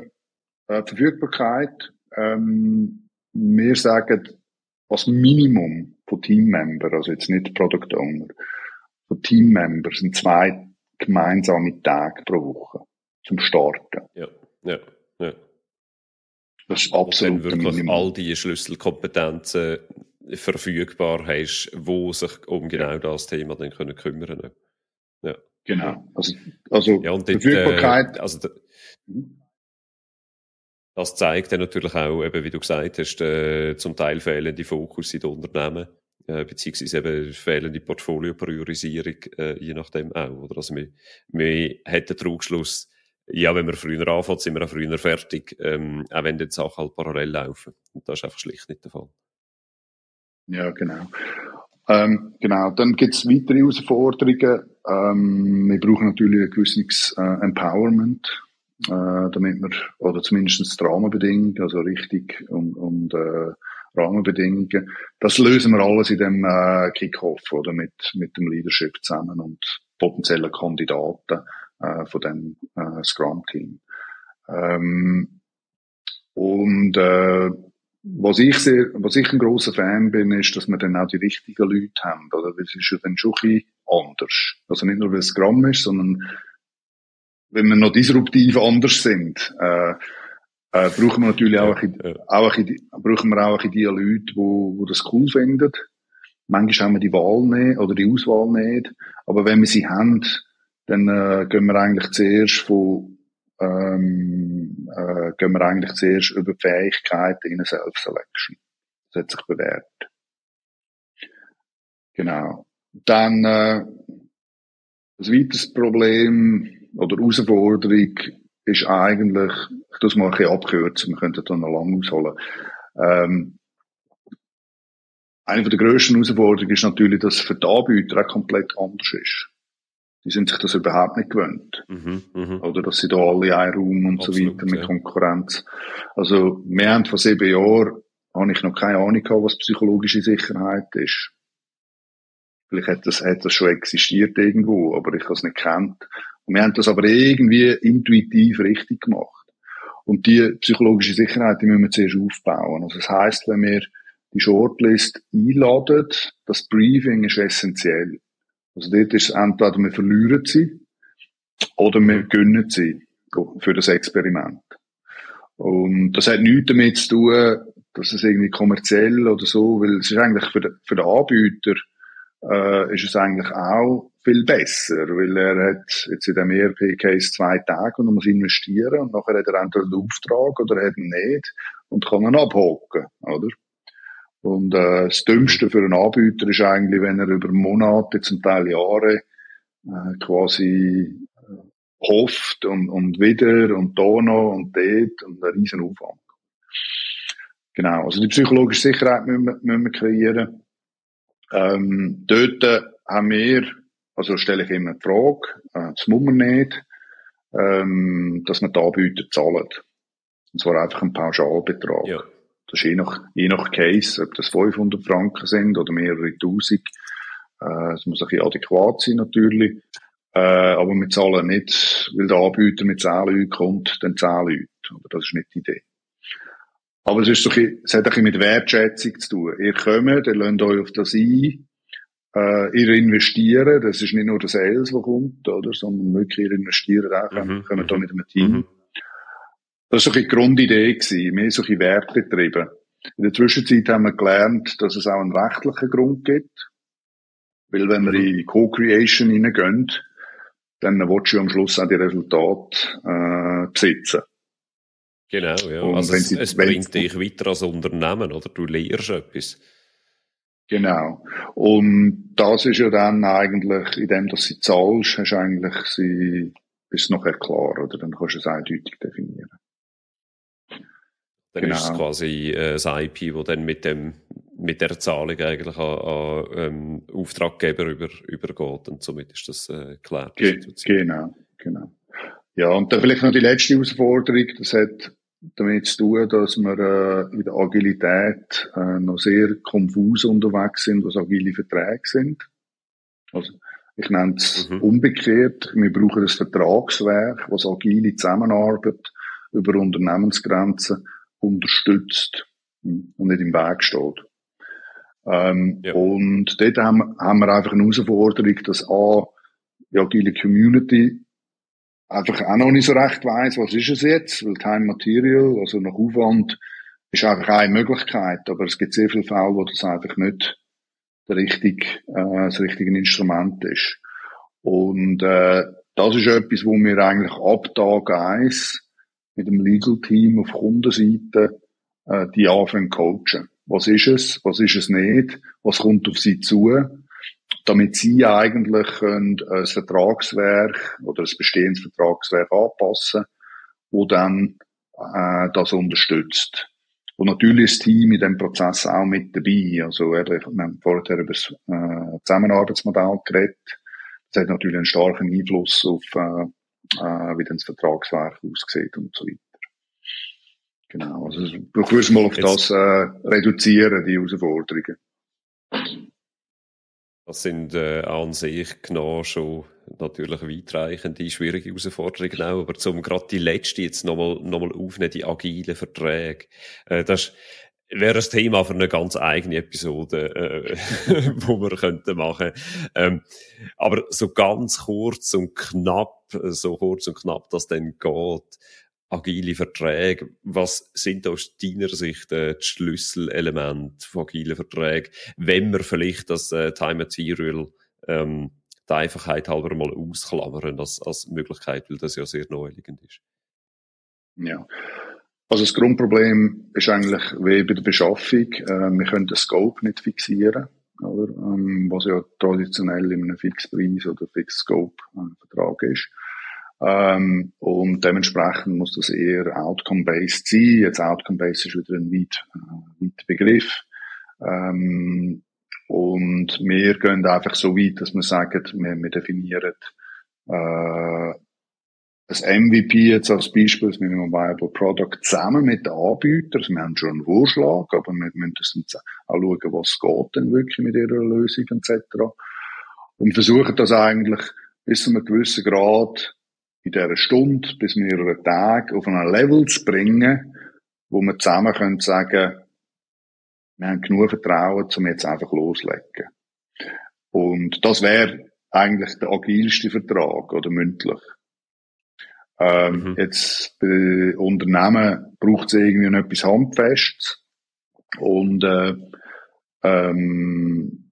äh, Verfügbarkeit. Ähm, wir sagen, als Minimum von Teammember, also jetzt nicht Product Owner, von Teammember sind zwei gemeinsame Tage pro Woche zum Starten. Ja, ja, ja. Das ist absolut wenn wirklich Minimum. all die Schlüsselkompetenzen verfügbar hast, wo sich um genau das Thema dann können kümmern Ja. Genau. Also, also ja, und Verfügbarkeit. Äh, also, das zeigt dann natürlich auch, eben, wie du gesagt hast, äh, zum Teil fehlende Fokus in den Unternehmen äh, beziehungsweise eben fehlende Portfolio-Priorisierung, äh, je nachdem auch. Oder? Also wir, wir hätten den Trugschluss, ja, wenn wir früher anfangen, sind wir auch früher fertig, ähm, auch wenn die Sachen halt parallel laufen. Und das ist einfach schlicht nicht der Fall. Ja, genau. Ähm, genau, dann gibt es weitere Herausforderungen. Ähm, wir brauchen natürlich ein gewisses äh, Empowerment, äh, damit wir, oder zumindest Rahmenbedingungen, also richtig und, und äh, Rahmenbedingungen. Das lösen wir alles in dem äh, Kickoff oder mit, mit dem Leadership zusammen und potenziellen Kandidaten äh, von dem äh, Scrum-Team. Ähm, und äh, was ich sehr, was ich ein großer Fan bin, ist, dass wir dann auch die richtigen Leute haben, oder? Das ist ja dann schon ein bisschen anders. Also nicht nur, weil es Scrum ist, sondern wenn wir noch disruptiv anders sind. Äh, äh, brauchen wir natürlich auch, ein, ja. auch ein, brauchen wir auch ein die Leute, die, die das cool finden. Manchmal haben wir die Wahl nicht oder die Auswahl nicht. Aber wenn wir sie haben, dann äh, gehen wir eigentlich zuerst von ähm, äh, gehen wir eigentlich zuerst über Fähigkeiten in eine Self-Selection. Das hat sich bewährt. Genau. Dann äh, ein weiteres Problem oder Herausforderung ist eigentlich, ich es mal ein bisschen abkürzen, wir könnten da noch lange ausholen. Ähm, eine der grössten Herausforderungen ist natürlich, dass es für die Anbieter auch komplett anders ist. Die sind sich das überhaupt nicht gewöhnt. Mhm, mh. Oder dass sie da alle in einen Raum und Absolut, so weiter mit ja. Konkurrenz. Also, wir haben vor sieben Jahren, habe ich noch keine Ahnung gehabt, was psychologische Sicherheit ist. Vielleicht hat das, hat das schon existiert irgendwo, aber ich habe es nicht kennt. Und wir haben das aber irgendwie intuitiv richtig gemacht. Und die psychologische Sicherheit, die müssen wir zuerst aufbauen. Also das heißt, wenn wir die Shortlist einladen, das Briefing ist essentiell. Also dort ist es entweder wir verlieren sie oder wir gönnen sie für das Experiment. Und das hat nichts damit zu tun, dass es irgendwie kommerziell oder so, weil es ist eigentlich für den, für den Anbieter äh, ist es eigentlich auch viel besser, weil er hat jetzt in dem ERP-Case zwei Tage und er muss investieren und nachher hat er entweder den Auftrag oder er hat ihn nicht und kann ihn abhaken, oder? Und äh, das Dümmste für einen Anbieter ist eigentlich, wenn er über Monate, zum Teil Jahre, äh, quasi äh, hofft und, und wieder und da noch und dort und einen riesen Aufwand. Genau, also die psychologische Sicherheit müssen wir, müssen wir kreieren. Ähm, dort haben wir, also stelle ich immer die Frage, äh, das muss man nicht, ähm, dass man die Anbieter zahlen. Und zwar einfach ein Pauschalbetrag. Ja. Das ist je nach, je nach Case, ob das 500 Franken sind oder mehrere Tausend. Äh, es muss ein bisschen adäquat sein, natürlich. Äh, aber wir zahlen nicht, weil der Anbieter mit 10 Leuten kommt, dann 10 Leute. Das ist nicht die Idee. Aber es, ist so ein, es hat ein bisschen mit Wertschätzung zu tun. Ihr kommt, ihr lasst euch auf das ein, äh, ihr investiert, das ist nicht nur der Sales, der kommt, oder, sondern wirklich ihr investiert auch, mhm. kommt da mit einem Team. Mhm. Das war so die Grundidee gewesen, mehr so ein Wert betrieben. In der Zwischenzeit haben wir gelernt, dass es auch einen rechtlichen Grund gibt. Weil wenn wir mhm. in Co-Creation hineingehen, dann willst du am Schluss auch die Resultate äh, besitzen. Genau, ja. Und also es, es bringt dich weiter als Unternehmen, oder? Du lernst etwas. Genau. Und das ist ja dann eigentlich, in dem, dass sie zahlst, hast du eigentlich sie, ist nachher klar, oder? Dann kannst du es eindeutig definieren. Dann genau. ist es quasi äh, das IP, das dann mit dem, mit der Zahlung eigentlich an, an ähm, Auftraggeber über, übergeht. Und somit ist das äh, klar. Ge genau, genau. Ja, und dann vielleicht noch die letzte Herausforderung. Das hat damit zu tun, dass wir äh, in der Agilität äh, noch sehr konfus unterwegs sind, was agile Verträge sind. Also ich nenne es mhm. umgekehrt. Wir brauchen ein Vertragswerk, was agile Zusammenarbeit über Unternehmensgrenzen unterstützt und nicht im Weg steht. Ähm, ja. Und dort haben, haben wir einfach eine Herausforderung, dass A, die agile Community einfach auch noch nicht so recht weiss, was ist es jetzt, weil Time Material, also nach Aufwand, ist einfach eine Möglichkeit, aber es gibt sehr viele Fälle, wo das einfach nicht der richtige, äh, das richtige Instrument ist. Und äh, das ist etwas, wo wir eigentlich ab Tag eins mit dem Legal Team auf Kundenseite äh, die anfangen coachen. Was ist es? Was ist es nicht? Was kommt auf sie zu? damit sie eigentlich ein Vertragswerk oder ein bestehendes Vertragswerk anpassen, wo dann äh, das unterstützt. Und natürlich ist das Team in dem Prozess auch mit dabei. Also wir haben vorher über das äh, Zusammenarbeitsmodell geredet. Das hat natürlich einen starken Einfluss auf, äh, äh, wie dann das Vertragswerk aussieht und so weiter. Genau, also ich würde mal auf Jetzt. das äh, reduzieren, die Herausforderungen. Das sind äh, an sich genau schon natürlich weitreichende, schwierige Herausforderungen auch, aber zum gerade die letzte jetzt nochmal noch mal aufnehmen, die agilen Verträge. Äh, das wäre ein Thema für eine ganz eigene Episode, äh, (laughs) wo wir könnten machen. Ähm, aber so ganz kurz und knapp, so kurz und knapp, dass dann geht agile Verträge. Was sind aus deiner Sicht äh, die Schlüsselelemente von agilen Verträgen, wenn wir vielleicht das äh, Time Material ähm, der Einfachheit halber mal ausklammern als, als Möglichkeit, weil das ja sehr naheliegend ist? Ja. Also das Grundproblem ist eigentlich wie bei der Beschaffung. Äh, wir können den Scope nicht fixieren, oder? Ähm, was ja traditionell in einem Fixpreis oder Fixed-Scope-Vertrag äh, ist. Ähm, und dementsprechend muss das eher Outcome-based sein. Jetzt Outcome-based ist wieder ein weit, äh, Begriff. Ähm, und wir gehen einfach so weit, dass wir sagen, wir, wir definieren äh, das MVP jetzt als Beispiel, das Minimum Viable Product, zusammen mit den Anbietern. Also wir haben schon einen Vorschlag, aber wir müssen auch schauen, was geht denn wirklich mit ihrer Lösung etc. Und versuchen das eigentlich bis zu einem gewissen Grad in dieser Stunde bis mehrere Tage auf ein Level zu bringen, wo wir zusammen können sagen, wir haben genug Vertrauen, um jetzt einfach loslegen. Und das wäre eigentlich der agilste Vertrag oder mündlich. Ähm, mhm. Jetzt bei Unternehmen braucht es irgendwie noch etwas Handfestes. Und äh, ähm,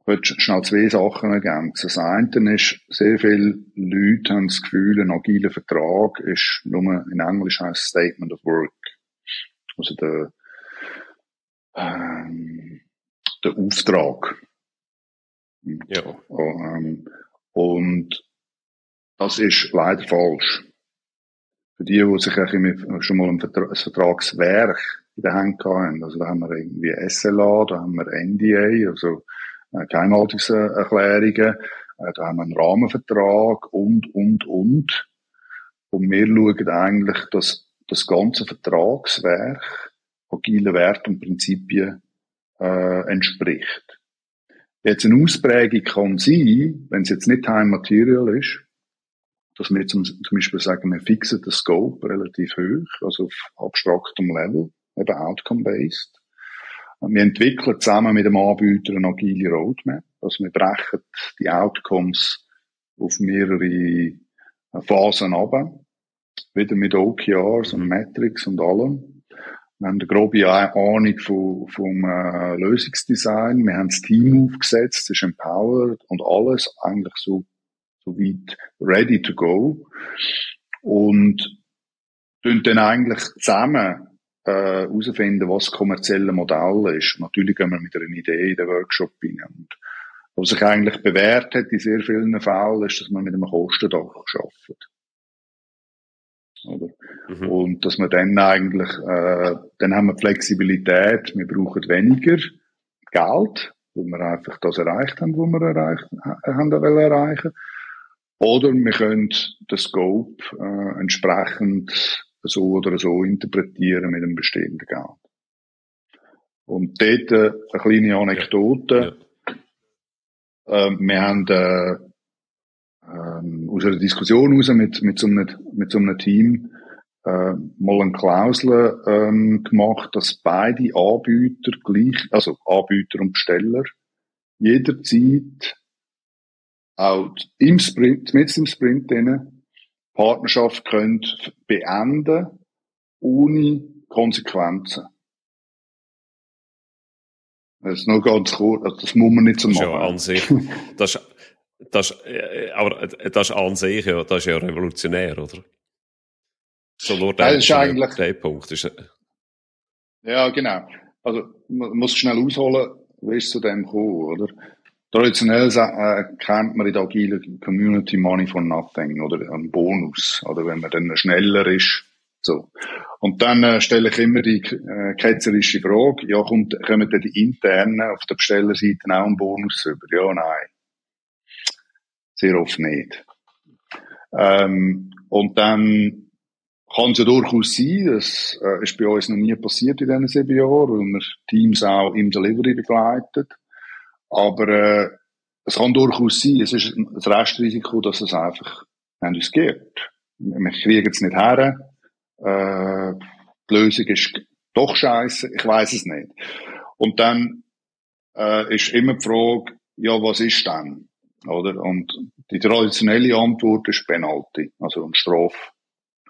ich möchte schnell zwei Sachen ergänzen. Das eine ist, sehr viele Leute haben das Gefühl, ein agiler Vertrag ist nur, in Englisch heißt Statement of Work. Also der, ähm, der Auftrag. Ja. Ähm, und das ist leider falsch. Für die, die sich schon mal ein, Vertragswerk in der Hand haben, also da haben wir irgendwie SLA, da haben wir NDA, also äh, Geheimhaltungserklärungen, äh, da haben wir einen Rahmenvertrag und, und, und. Und wir schauen eigentlich, dass das ganze Vertragswerk agilen Wert und Prinzipien äh, entspricht. Jetzt eine Ausprägung kann sein, wenn es jetzt nicht Time Material ist, dass wir zum, zum Beispiel sagen, wir fixen den Scope relativ hoch, also auf abstraktem Level, eben outcome-based. Wir entwickeln zusammen mit dem Anbieter eine agile Roadmap. Also wir brechen die Outcomes auf mehrere Phasen ab. Wieder mit OKRs und Metrics und allem. Wir haben eine grobe Ahnung vom, vom äh, Lösungsdesign. Wir haben das Team aufgesetzt, es ist empowered und alles eigentlich so, so weit ready to go. Und tun dann eigentlich zusammen äh, herausfinden, was das kommerzielle Modell ist. Natürlich gehen wir mit einer Idee in den Workshop rein. Und was sich eigentlich bewährt hat in sehr vielen Fällen, ist, dass man mit einem Kostendach arbeitet. Oder? Mhm. Und dass man dann eigentlich, äh, dann haben wir Flexibilität, wir brauchen weniger Geld, weil wir einfach das erreicht haben, was wir erreicht, haben erreichen. Oder wir können den Scope äh, entsprechend so oder so interpretieren mit dem bestehenden Geld. Und dort äh, eine kleine Anekdote. Ja. Ja. Äh, wir haben äh, äh, aus einer Diskussion heraus mit, mit, so einem, mit so einem Team äh, mal eine Klausel ähm, gemacht, dass beide Anbieter gleich, also Anbieter und Besteller, jederzeit auch im Sprint, mit dem Sprint drinnen, Partnerschaft könnt beenden ohne Konsequenzen. Das ist nur ganz kurz, also das muss man nicht so machen. Ja, an sich. Das, das, äh, aber das ist an sich ja, das ist ja revolutionär, oder? So nur der, das ist eigentlich, der Punkt. Ist, ja, genau. Also, man muss schnell ausholen, wie ist zu dem gekommen, oder? Traditionell äh, kennt man in der agilen Community Money for Nothing oder einen Bonus oder wenn man dann schneller ist. So. Und dann äh, stelle ich immer die äh, ketzerische Frage, ja, kommt, kommen denn die internen auf der Bestellerseite auch einen Bonus über? Ja, nein. Sehr oft nicht. Ähm, und dann kann es ja durchaus sein, das äh, ist bei uns noch nie passiert in diesen sieben Jahren, weil wir Teams auch im Delivery begleitet aber äh, es kann durchaus sein, es ist ein Restrisiko, dass es einfach nicht uns gibt. Wir kriegen es nicht her. Äh, die Lösung ist doch scheiße, ich weiß es nicht. Und dann äh, ist immer die Frage, ja, was ist denn? Oder? Und die traditionelle Antwort ist Penalty, also eine Strafe,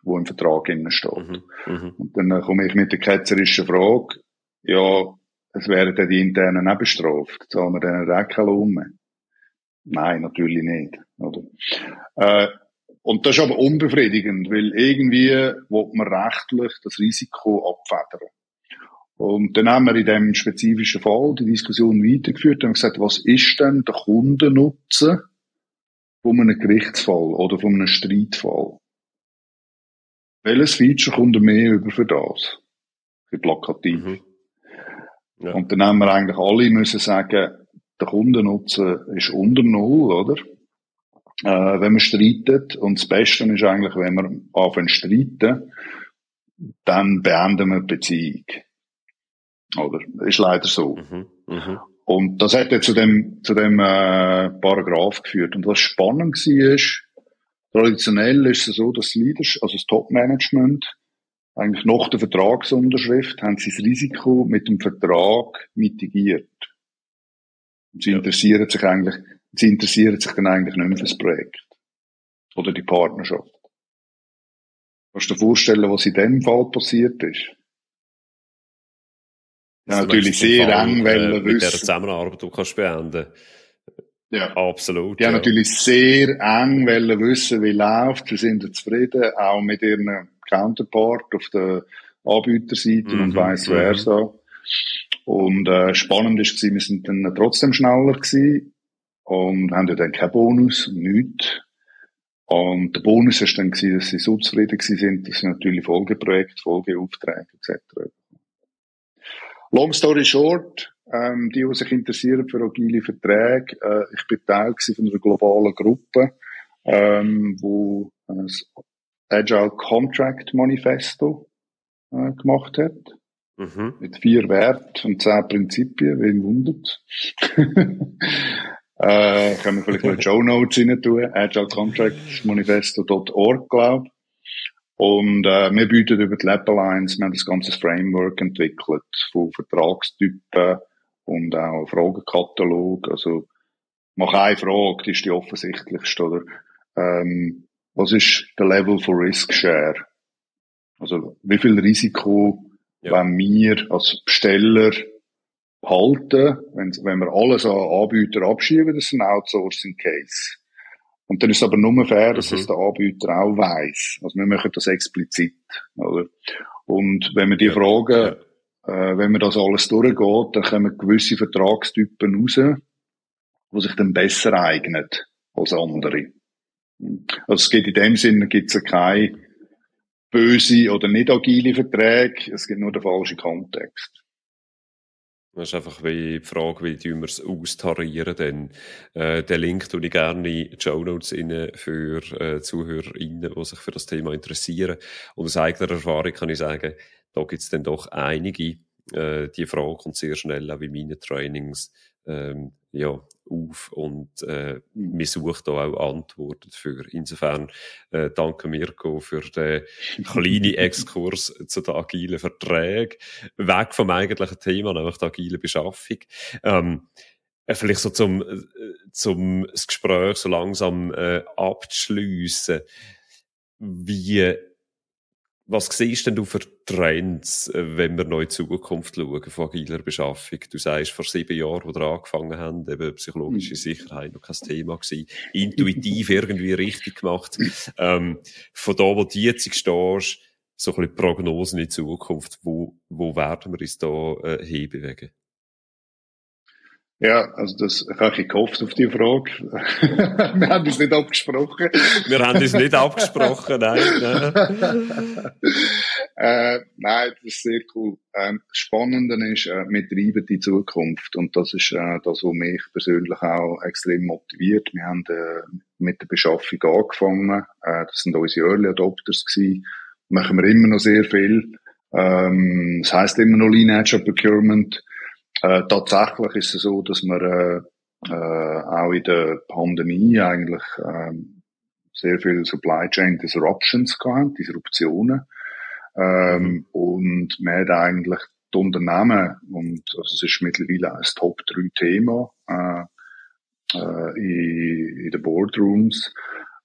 wo im Vertrag innen steht. Mhm, mhm. Und dann komme ich mit der ketzerischen Frage, ja, es wären dann die internen auch bestraft. Zahlen wir denen auch keinen Lohn mehr? Nein, natürlich nicht. Oder? Äh, und das ist aber unbefriedigend, weil irgendwie will man rechtlich das Risiko abfedern. Und dann haben wir in dem spezifischen Fall die Diskussion weitergeführt und gesagt, was ist denn der Kundennutzen von einem Gerichtsfall oder von einem Streitfall? Welches Feature kommt mehr über für das? Für plakativ. Mhm. Ja. Und dann haben wir eigentlich alle müssen sagen, der Kundennutzen ist unter Null, oder? Äh, wenn man streitet. Und das Beste ist eigentlich, wenn wir anfangen zu streiten, dann beenden wir die Beziehung. Oder? Ist leider so. Mhm. Mhm. Und das hat jetzt zu dem, zu dem äh, Paragraph geführt. Und was spannend war, ist, traditionell ist es so, dass das Leadership, also das Top-Management, eigentlich nach der Vertragsunterschrift haben sie das Risiko mit dem Vertrag mitigiert. Und sie ja. interessieren sich eigentlich, sie interessieren sich dann eigentlich nicht mehr für das Projekt. Oder die Partnerschaft. Kannst du dir vorstellen, was in dem Fall passiert ist? Ja, natürlich sehr eng äh, mit der Zusammenarbeit du kannst beenden. Ja. Absolut. Die ja. haben natürlich sehr eng wollen wissen, wie läuft. Sie sind zufrieden, auch mit ihren Counterpart auf der Anbieterseite mhm. und vice versa. Mhm. Und äh, spannend ist wir sind dann trotzdem schneller gewesen und haben ja dann keinen Bonus, nichts. Und der Bonus ist dann gewesen, dass sie so zufrieden gewesen sind, dass sie natürlich Folgeprojekte, Folgeaufträge etc. Long story short, ähm, die, die sich interessieren für agile Verträge, äh, ich bin Teil von einer globalen Gruppe, ähm, wo das Agile Contract Manifesto äh, gemacht hat. Mhm. Mit vier Werten und zehn Prinzipien, wen wundert. (laughs) äh, können wir vielleicht noch Show Notes rein tun. agilecontractmanifesto.org, glaube Und äh, wir bieten über die Lab Alliance, wir haben das ganze Framework entwickelt von Vertragstypen und auch Fragenkatalog. Also mach eine Frage, die ist die offensichtlichste, oder? Ähm, was ist der Level for Risk Share? Also wie viel Risiko ja. wenn wir als Besteller halten, wenn, wenn wir alles an Anbieter abschieben, das ist ein Outsourcing Case. Und dann ist es aber nur fair, dass mhm. es der Anbieter auch weiß. Also wir machen das explizit, oder? Und wenn wir die ja. Fragen, ja. äh, wenn wir das alles durchgeht, dann kommen gewisse Vertragstypen raus, die sich dann besser eignen als andere. Also es geht in dem Sinne, gibt es keine böse oder nicht agile Verträge. Es gibt nur den falschen Kontext. Das ist einfach wie die Frage, wie wir es austarieren, denn äh, den Link tue ich gerne in die Show Notes rein für äh, ZuhörerInnen, die sich für das Thema interessieren. Und aus eigener Erfahrung kann ich sagen, da gibt es dann doch einige, äh, die Frage kommt sehr schnell, auch in meinen Trainings, ähm, ja, auf und äh, man sucht da auch Antworten für. Insofern äh, danke Mirko für den kleinen (laughs) Exkurs zu den agilen Verträgen. Weg vom eigentlichen Thema, nämlich der agilen Beschaffung. Ähm, äh, vielleicht so zum, äh, zum das Gespräch so langsam äh, abzuschliessen. Wie was siehst denn du für Trends, äh, wenn wir noch in die Zukunft schauen von agiler Beschaffung? Du sagst, vor sieben Jahren, wo wir angefangen haben, eben psychologische mhm. Sicherheit noch kein Thema gewesen, intuitiv irgendwie richtig gemacht. Ähm, von da, wo du jetzt stehst, so ein bisschen Prognosen in die Zukunft, wo, wo werden wir uns da äh, hinbewegen? Ja, also das ich habe ich gehofft auf die Frage. (laughs) wir haben es nicht abgesprochen. Wir haben es nicht abgesprochen, nein. (laughs) äh, nein, das ist sehr cool. Ähm, das Spannende ist, äh, wir treiben die Zukunft und das ist äh, das, was mich persönlich auch extrem motiviert. Wir haben äh, mit der Beschaffung angefangen. Äh, das sind unsere Early Adopters gewesen. Machen wir immer noch sehr viel. Ähm, das heißt immer noch Lineage Procurement. Äh, tatsächlich ist es so, dass wir äh, äh, auch in der Pandemie eigentlich äh, sehr viele Supply Chain Disruptions gehabt, Disruptionen. Ähm, mhm. Und man hat eigentlich die Unternehmen, und also es ist mittlerweile ein Top-3-Thema äh, äh, in, in den Boardrooms,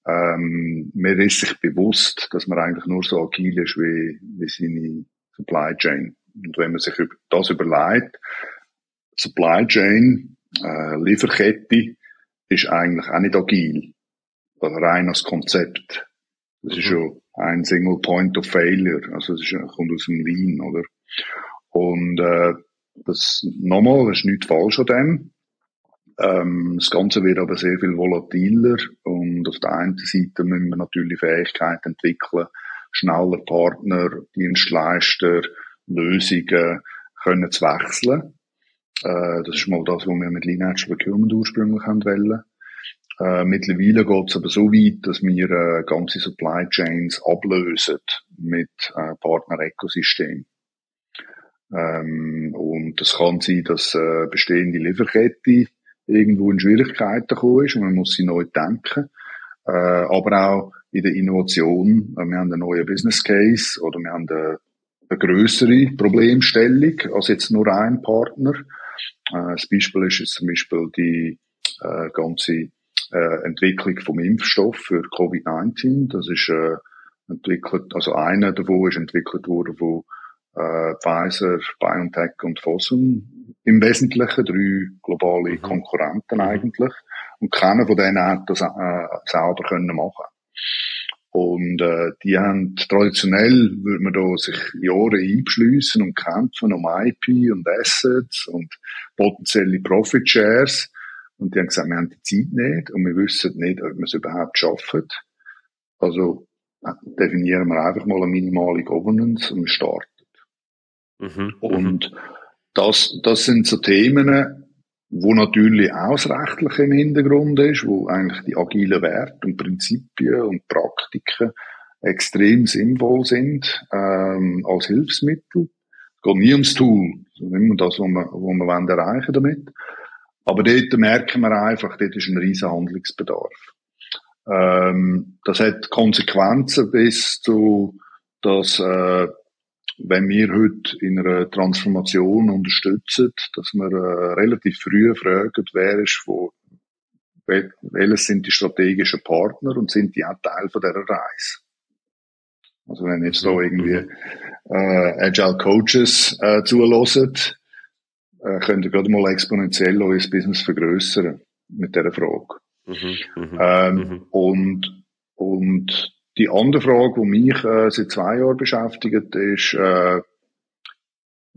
ähm, mir ist sich bewusst, dass man eigentlich nur so agil ist wie, wie seine Supply Chain. Und wenn man sich das überlegt, Supply Chain, äh, Lieferkette, ist eigentlich auch nicht agil. Also rein als Konzept. Das ist ja ein Single Point of Failure. Also das ist, kommt aus dem Lean, oder? Und äh, das nochmal, das ist nichts falsch an dem. Ähm, das Ganze wird aber sehr viel volatiler und auf der einen Seite müssen wir natürlich Fähigkeit entwickeln, schneller Partner, Dienstleister, Lösungen können zu wechseln. Äh, das ist mal das, was wir mit Lineage Procurement ursprünglich haben wollen. Äh, mittlerweile geht es aber so weit, dass wir äh, ganze Supply Chains ablösen mit äh, Partner-Ökosystem. Ähm, und es kann sein, dass äh, bestehende Lieferkette irgendwo in Schwierigkeiten gekommen ist und man muss sie neu denken. Äh, aber auch in der Innovation, äh, wir haben einen neuen Business Case oder wir haben eine, eine größere Problemstellung als jetzt nur ein Partner. Äh, das Beispiel ist jetzt zum Beispiel die äh, ganze äh, Entwicklung vom Impfstoff für Covid-19. Das ist äh, entwickelt, also einer davon ist entwickelt worden von äh, Pfizer, BioNTech und Fosun im Wesentlichen, drei globale mhm. Konkurrenten mhm. eigentlich. Und keiner von denen hat das äh, selber können machen und äh, die haben traditionell, würde man da sich Jahre einbeschliessen und kämpfen um IP und Assets und potenzielle Profit Shares. Und die haben gesagt, wir haben die Zeit nicht und wir wissen nicht, ob wir es überhaupt schaffen. Also äh, definieren wir einfach mal eine minimale Governance und wir starten. Mhm, und das, das sind so Themen, wo natürlich Rechtliche im Hintergrund ist, wo eigentlich die agilen Werte und Prinzipien und Praktiken extrem sinnvoll sind ähm, als Hilfsmittel. Es geht nie ums Tool, immer das, was wir, was wir erreichen damit. Aber dort merken wir einfach, dort ist ein riesen Handlungsbedarf. Ähm, das hat Konsequenzen bis zu, dass äh, wenn wir heute in einer Transformation unterstützen, dass wir äh, relativ früh fragen, wer ist wo, welches sind die strategischen Partner und sind die auch Teil von dieser Reise. Also wenn jetzt da mhm. irgendwie äh, Agile Coaches äh, zulassen, äh, könnt ihr gerade mal exponentiell euer Business vergrößern mit dieser Frage. Mhm, mhm ähm, mhm. Und, und die andere Frage, die mich äh, seit zwei Jahren beschäftigt, ist, äh,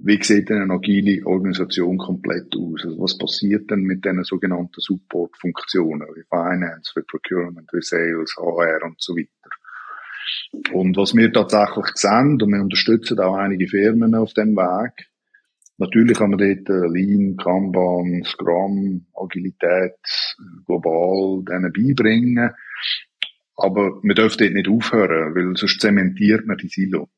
wie sieht denn eine agile Organisation komplett aus? Also was passiert denn mit diesen sogenannten Support-Funktionen wie Finance, wie Procurement, wie Sales, HR und so weiter? Und was wir tatsächlich sehen, und wir unterstützen auch einige Firmen auf dem Weg, natürlich kann man dort äh, Lean, Kanban, Scrum, Agilität global denen beibringen. Aber wir dürfen dort nicht aufhören, weil sonst zementiert man die Silo.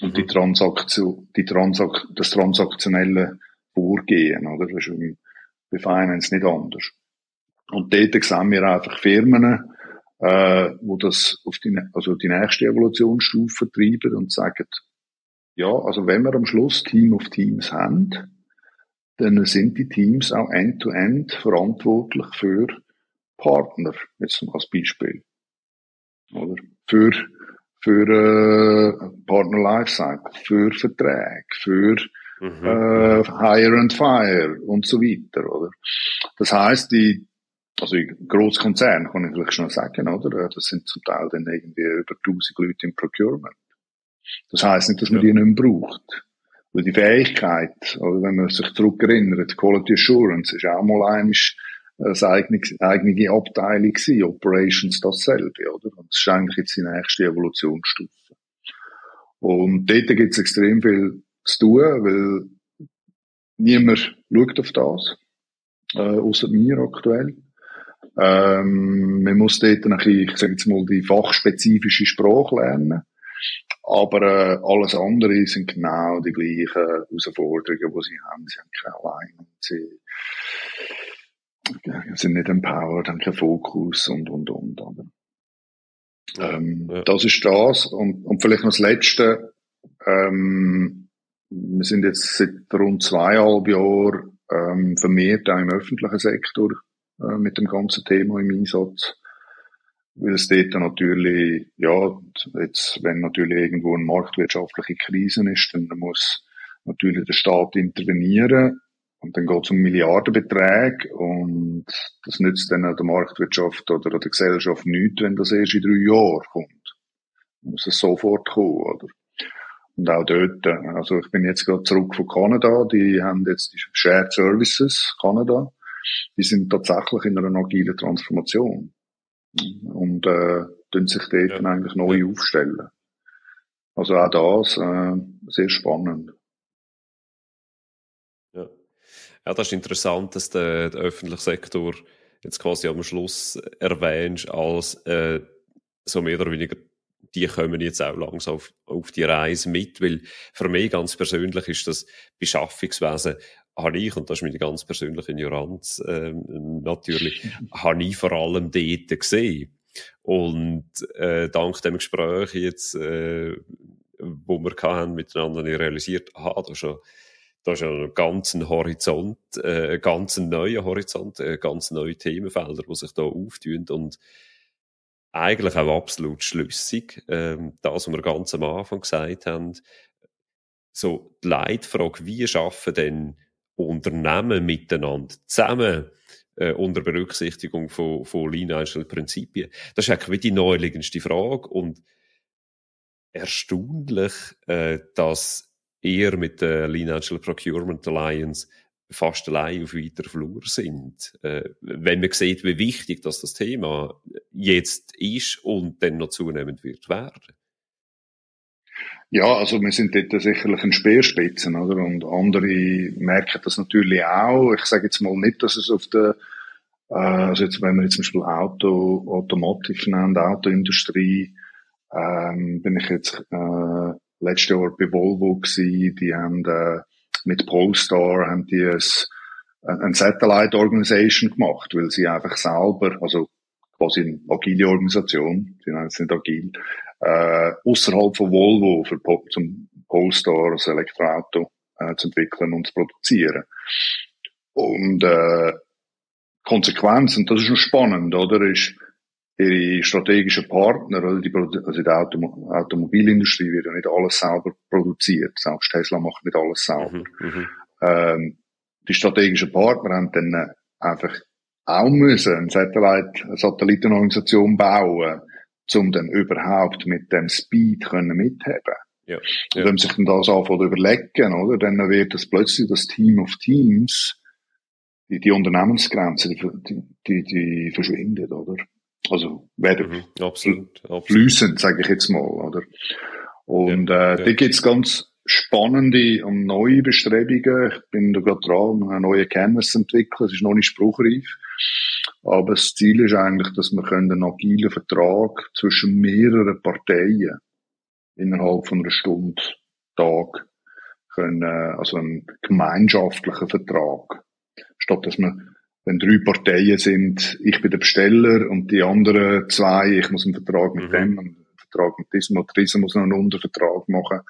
Und die mhm. Transaktion, die Transak das transaktionelle Vorgehen, oder? Das ist bei Finance nicht anders. Und dort sehen wir einfach Firmen, äh, wo das auf die, also die nächste Evolutionsstufe treiben und sagen, ja, also wenn wir am Schluss Team of Teams haben, dann sind die Teams auch end-to-end -end verantwortlich für Partner, jetzt als Beispiel. Oder? Für, für äh, Partner Lifecycle, für Verträge, für mhm. äh, Hire and Fire und so weiter, oder? Das heißt, die, also Großkonzern kann ich vielleicht schon sagen, oder? Das sind zum Teil dann irgendwie über 1000 Leute im Procurement. Das heißt nicht, dass man ja. die nicht mehr braucht. Weil die Fähigkeit, oder wenn man sich zurückerinnert, Quality Assurance ist auch mal einisch eine eigene, eigene Abteilung gewesen, Operations dasselbe, oder? Und das ist eigentlich jetzt die nächste Evolutionsstufe. Und dort gibt es extrem viel zu tun, weil niemand schaut auf das, äh, außer mir aktuell. Ähm, man muss dort ein bisschen, ich sage jetzt mal, die fachspezifische Sprache lernen. Aber äh, alles andere sind genau die gleichen Herausforderungen, die sie haben. Sie haben keine Allein. Sie sind nicht empowered, haben keinen Fokus und, und, und. Oder? Ähm, ja. Das ist das. Und, und vielleicht noch das Letzte. Ähm, wir sind jetzt seit rund zweieinhalb Jahren ähm, vermehrt auch im öffentlichen Sektor äh, mit dem ganzen Thema im Einsatz. Weil es dort natürlich, ja, jetzt, wenn natürlich irgendwo eine marktwirtschaftliche Krise ist, dann muss natürlich der Staat intervenieren. Und dann geht es um Milliardenbeträge und das nützt dann der Marktwirtschaft oder der Gesellschaft nichts, wenn das erst in drei Jahren kommt. Muss es sofort kommen, oder? Und auch dort, also ich bin jetzt gerade zurück von Kanada, die haben jetzt die Shared Services Kanada, die sind tatsächlich in einer agilen Transformation. Und äh, tun sich dort ja. eigentlich neu aufstellen. Also auch das äh, sehr spannend. Ja, das ist interessant, dass der, der öffentliche Sektor jetzt quasi am Schluss erwähnst, als äh, so mehr oder weniger, die kommen jetzt auch langsam auf, auf die Reise mit, weil für mich ganz persönlich ist das Beschaffungswesen habe ich, und das ist meine ganz persönliche Ignoranz ähm, natürlich, habe ich vor allem dort gesehen. Und äh, dank dem Gespräch jetzt, äh, wo wir hatten, miteinander realisiert, aha, da schon da ist ja ein ganz Horizont, äh, ganz neuer Horizont, äh, ganz neue Themenfelder, die sich da auftun und eigentlich auch absolut schlüssig. Ähm, das, was wir ganz am Anfang gesagt haben, so die Leitfrage, wie schaffen denn Unternehmen miteinander zusammen äh, unter Berücksichtigung von, von Lean Prinzipien? Das ist eigentlich die neuliegendste Frage und erstaunlich, äh, dass eher mit der Lean Procurement Alliance fast allein auf weiter Flur sind. Äh, wenn man sieht, wie wichtig dass das Thema jetzt ist und dann noch zunehmend wird werden. Ja, also wir sind dort sicherlich ein Speerspitzen, oder? Und andere merken das natürlich auch. Ich sage jetzt mal nicht, dass es auf der, äh, also jetzt, wenn wir jetzt zum Beispiel Auto, Automotive nennen, Autoindustrie, ähm, bin ich jetzt äh, letztes Jahr bei Volvo gewesen, die haben äh, mit Polestar haben die ein, ein Satellite Organization gemacht, weil sie einfach selber, also quasi eine agile Organisation, sie nennen es nicht agil, äh, außerhalb von Volvo für zum Polestar, das Elektroauto äh, zu entwickeln und zu produzieren. Und äh, Konsequenz, und das ist noch spannend, oder, ist, ihre strategischen Partner, oder die, also in der Autom Automobilindustrie wird ja nicht alles selber produziert. Selbst Tesla macht nicht alles selber. Mhm, mhm. ähm, die strategischen Partner haben dann einfach auch müssen eine Satellite, eine Satellitenorganisation bauen, um dann überhaupt mit dem Speed können mithaben. Ja, ja. Und wenn man sich dann das anfängt überlegen, oder, dann wird es plötzlich das Team of Teams, die, die Unternehmensgrenzen, die, die, die verschwindet, oder? Also werden mhm, absolut, absolut. fließend, sage ich jetzt mal, oder? Und ja, äh, ja. da gibt's ganz spannende und neue Bestrebungen. Ich bin da gerade dran, einen neuen Canvas zu entwickeln. Es ist noch nicht spruchreif. Aber das Ziel ist eigentlich, dass wir einen agilen Vertrag zwischen mehreren Parteien innerhalb von einer Stunde, Tag, können, also einen gemeinschaftlichen Vertrag. Statt dass man wenn drei Parteien sind, ich bin der Besteller und die anderen zwei, ich muss einen Vertrag mit mhm. dem, einen Vertrag mit diesem oder diesem muss noch einen Untervertrag machen,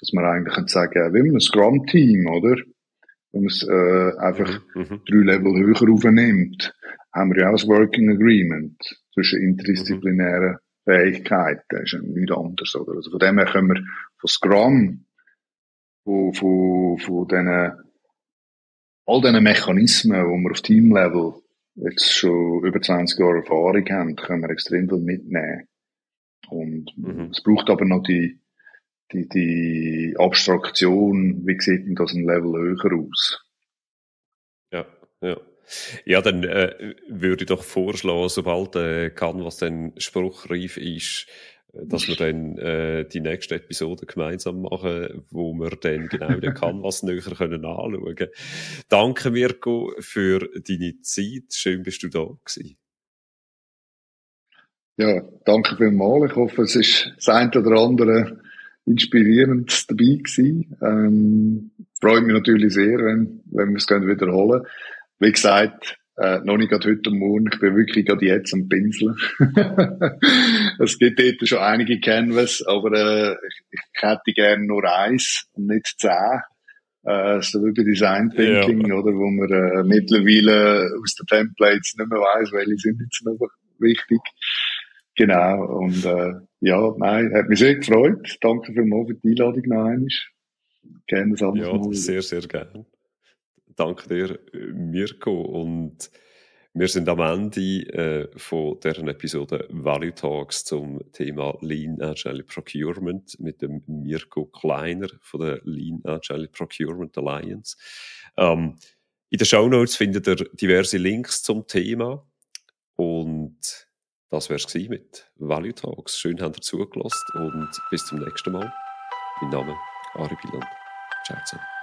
dass man eigentlich kann sagen, wie ein Scrum-Team, oder? Wenn man es äh, einfach mhm. mhm. drei Level höher aufnimmt, haben wir ja auch ein Working Agreement zwischen interdisziplinären. Fähigkeiten. Das ist ja nichts anderes, oder? Also von dem her können wir von Scrum, von, von, von diesen all diese Mechanismen, die wir auf Teamlevel jetzt schon über 20 Jahre Erfahrung haben, können wir extrem viel mitnehmen. Und mhm. es braucht aber noch die, die, die Abstraktion, wie sieht denn das ein Level höher aus? Ja, ja. Ja, dann äh, würde ich doch vorschlagen, sobald äh, was dann spruchreif ist, dass wir dann äh, die nächste Episode gemeinsam machen, wo wir dann genau den Canvas (laughs) näher können anschauen können. Danke, Mirko, für deine Zeit. Schön, bist du da gewesen. Ja, danke vielmals. Ich hoffe, es ist das eine oder andere inspirierend dabei gewesen. Ähm, freut mich natürlich sehr, wenn, wenn wir es wiederholen können. Wie gesagt, äh, noch nicht gerade heute Morgen, ich bin wirklich gerade jetzt am Pinseln. (laughs) es gibt dort schon einige Canvas, aber äh, ich, ich hätte gerne nur eins und nicht zehn. Äh, so wie bei Design Thinking, ja. oder, wo man äh, mittlerweile aus den Templates nicht mehr weiß, welche sind jetzt noch wichtig. Genau, und äh, ja, nein, hat mich sehr gefreut. Danke vielmals für die Einladung noch einmal. Gerne das Ja, mal. sehr, sehr gerne. Danke dir, Mirko. Und wir sind am Ende äh, von deren Episode Value Talks zum Thema Lean Agile Procurement mit dem Mirko Kleiner von der Lean Agile Procurement Alliance. Ähm, in den Show Notes findet ihr diverse Links zum Thema. Und das wäre es mit Value Talks. Schön, habt ihr zugelassen und bis zum nächsten Mal. Mein Name ist Ari Biland. Ciao zusammen.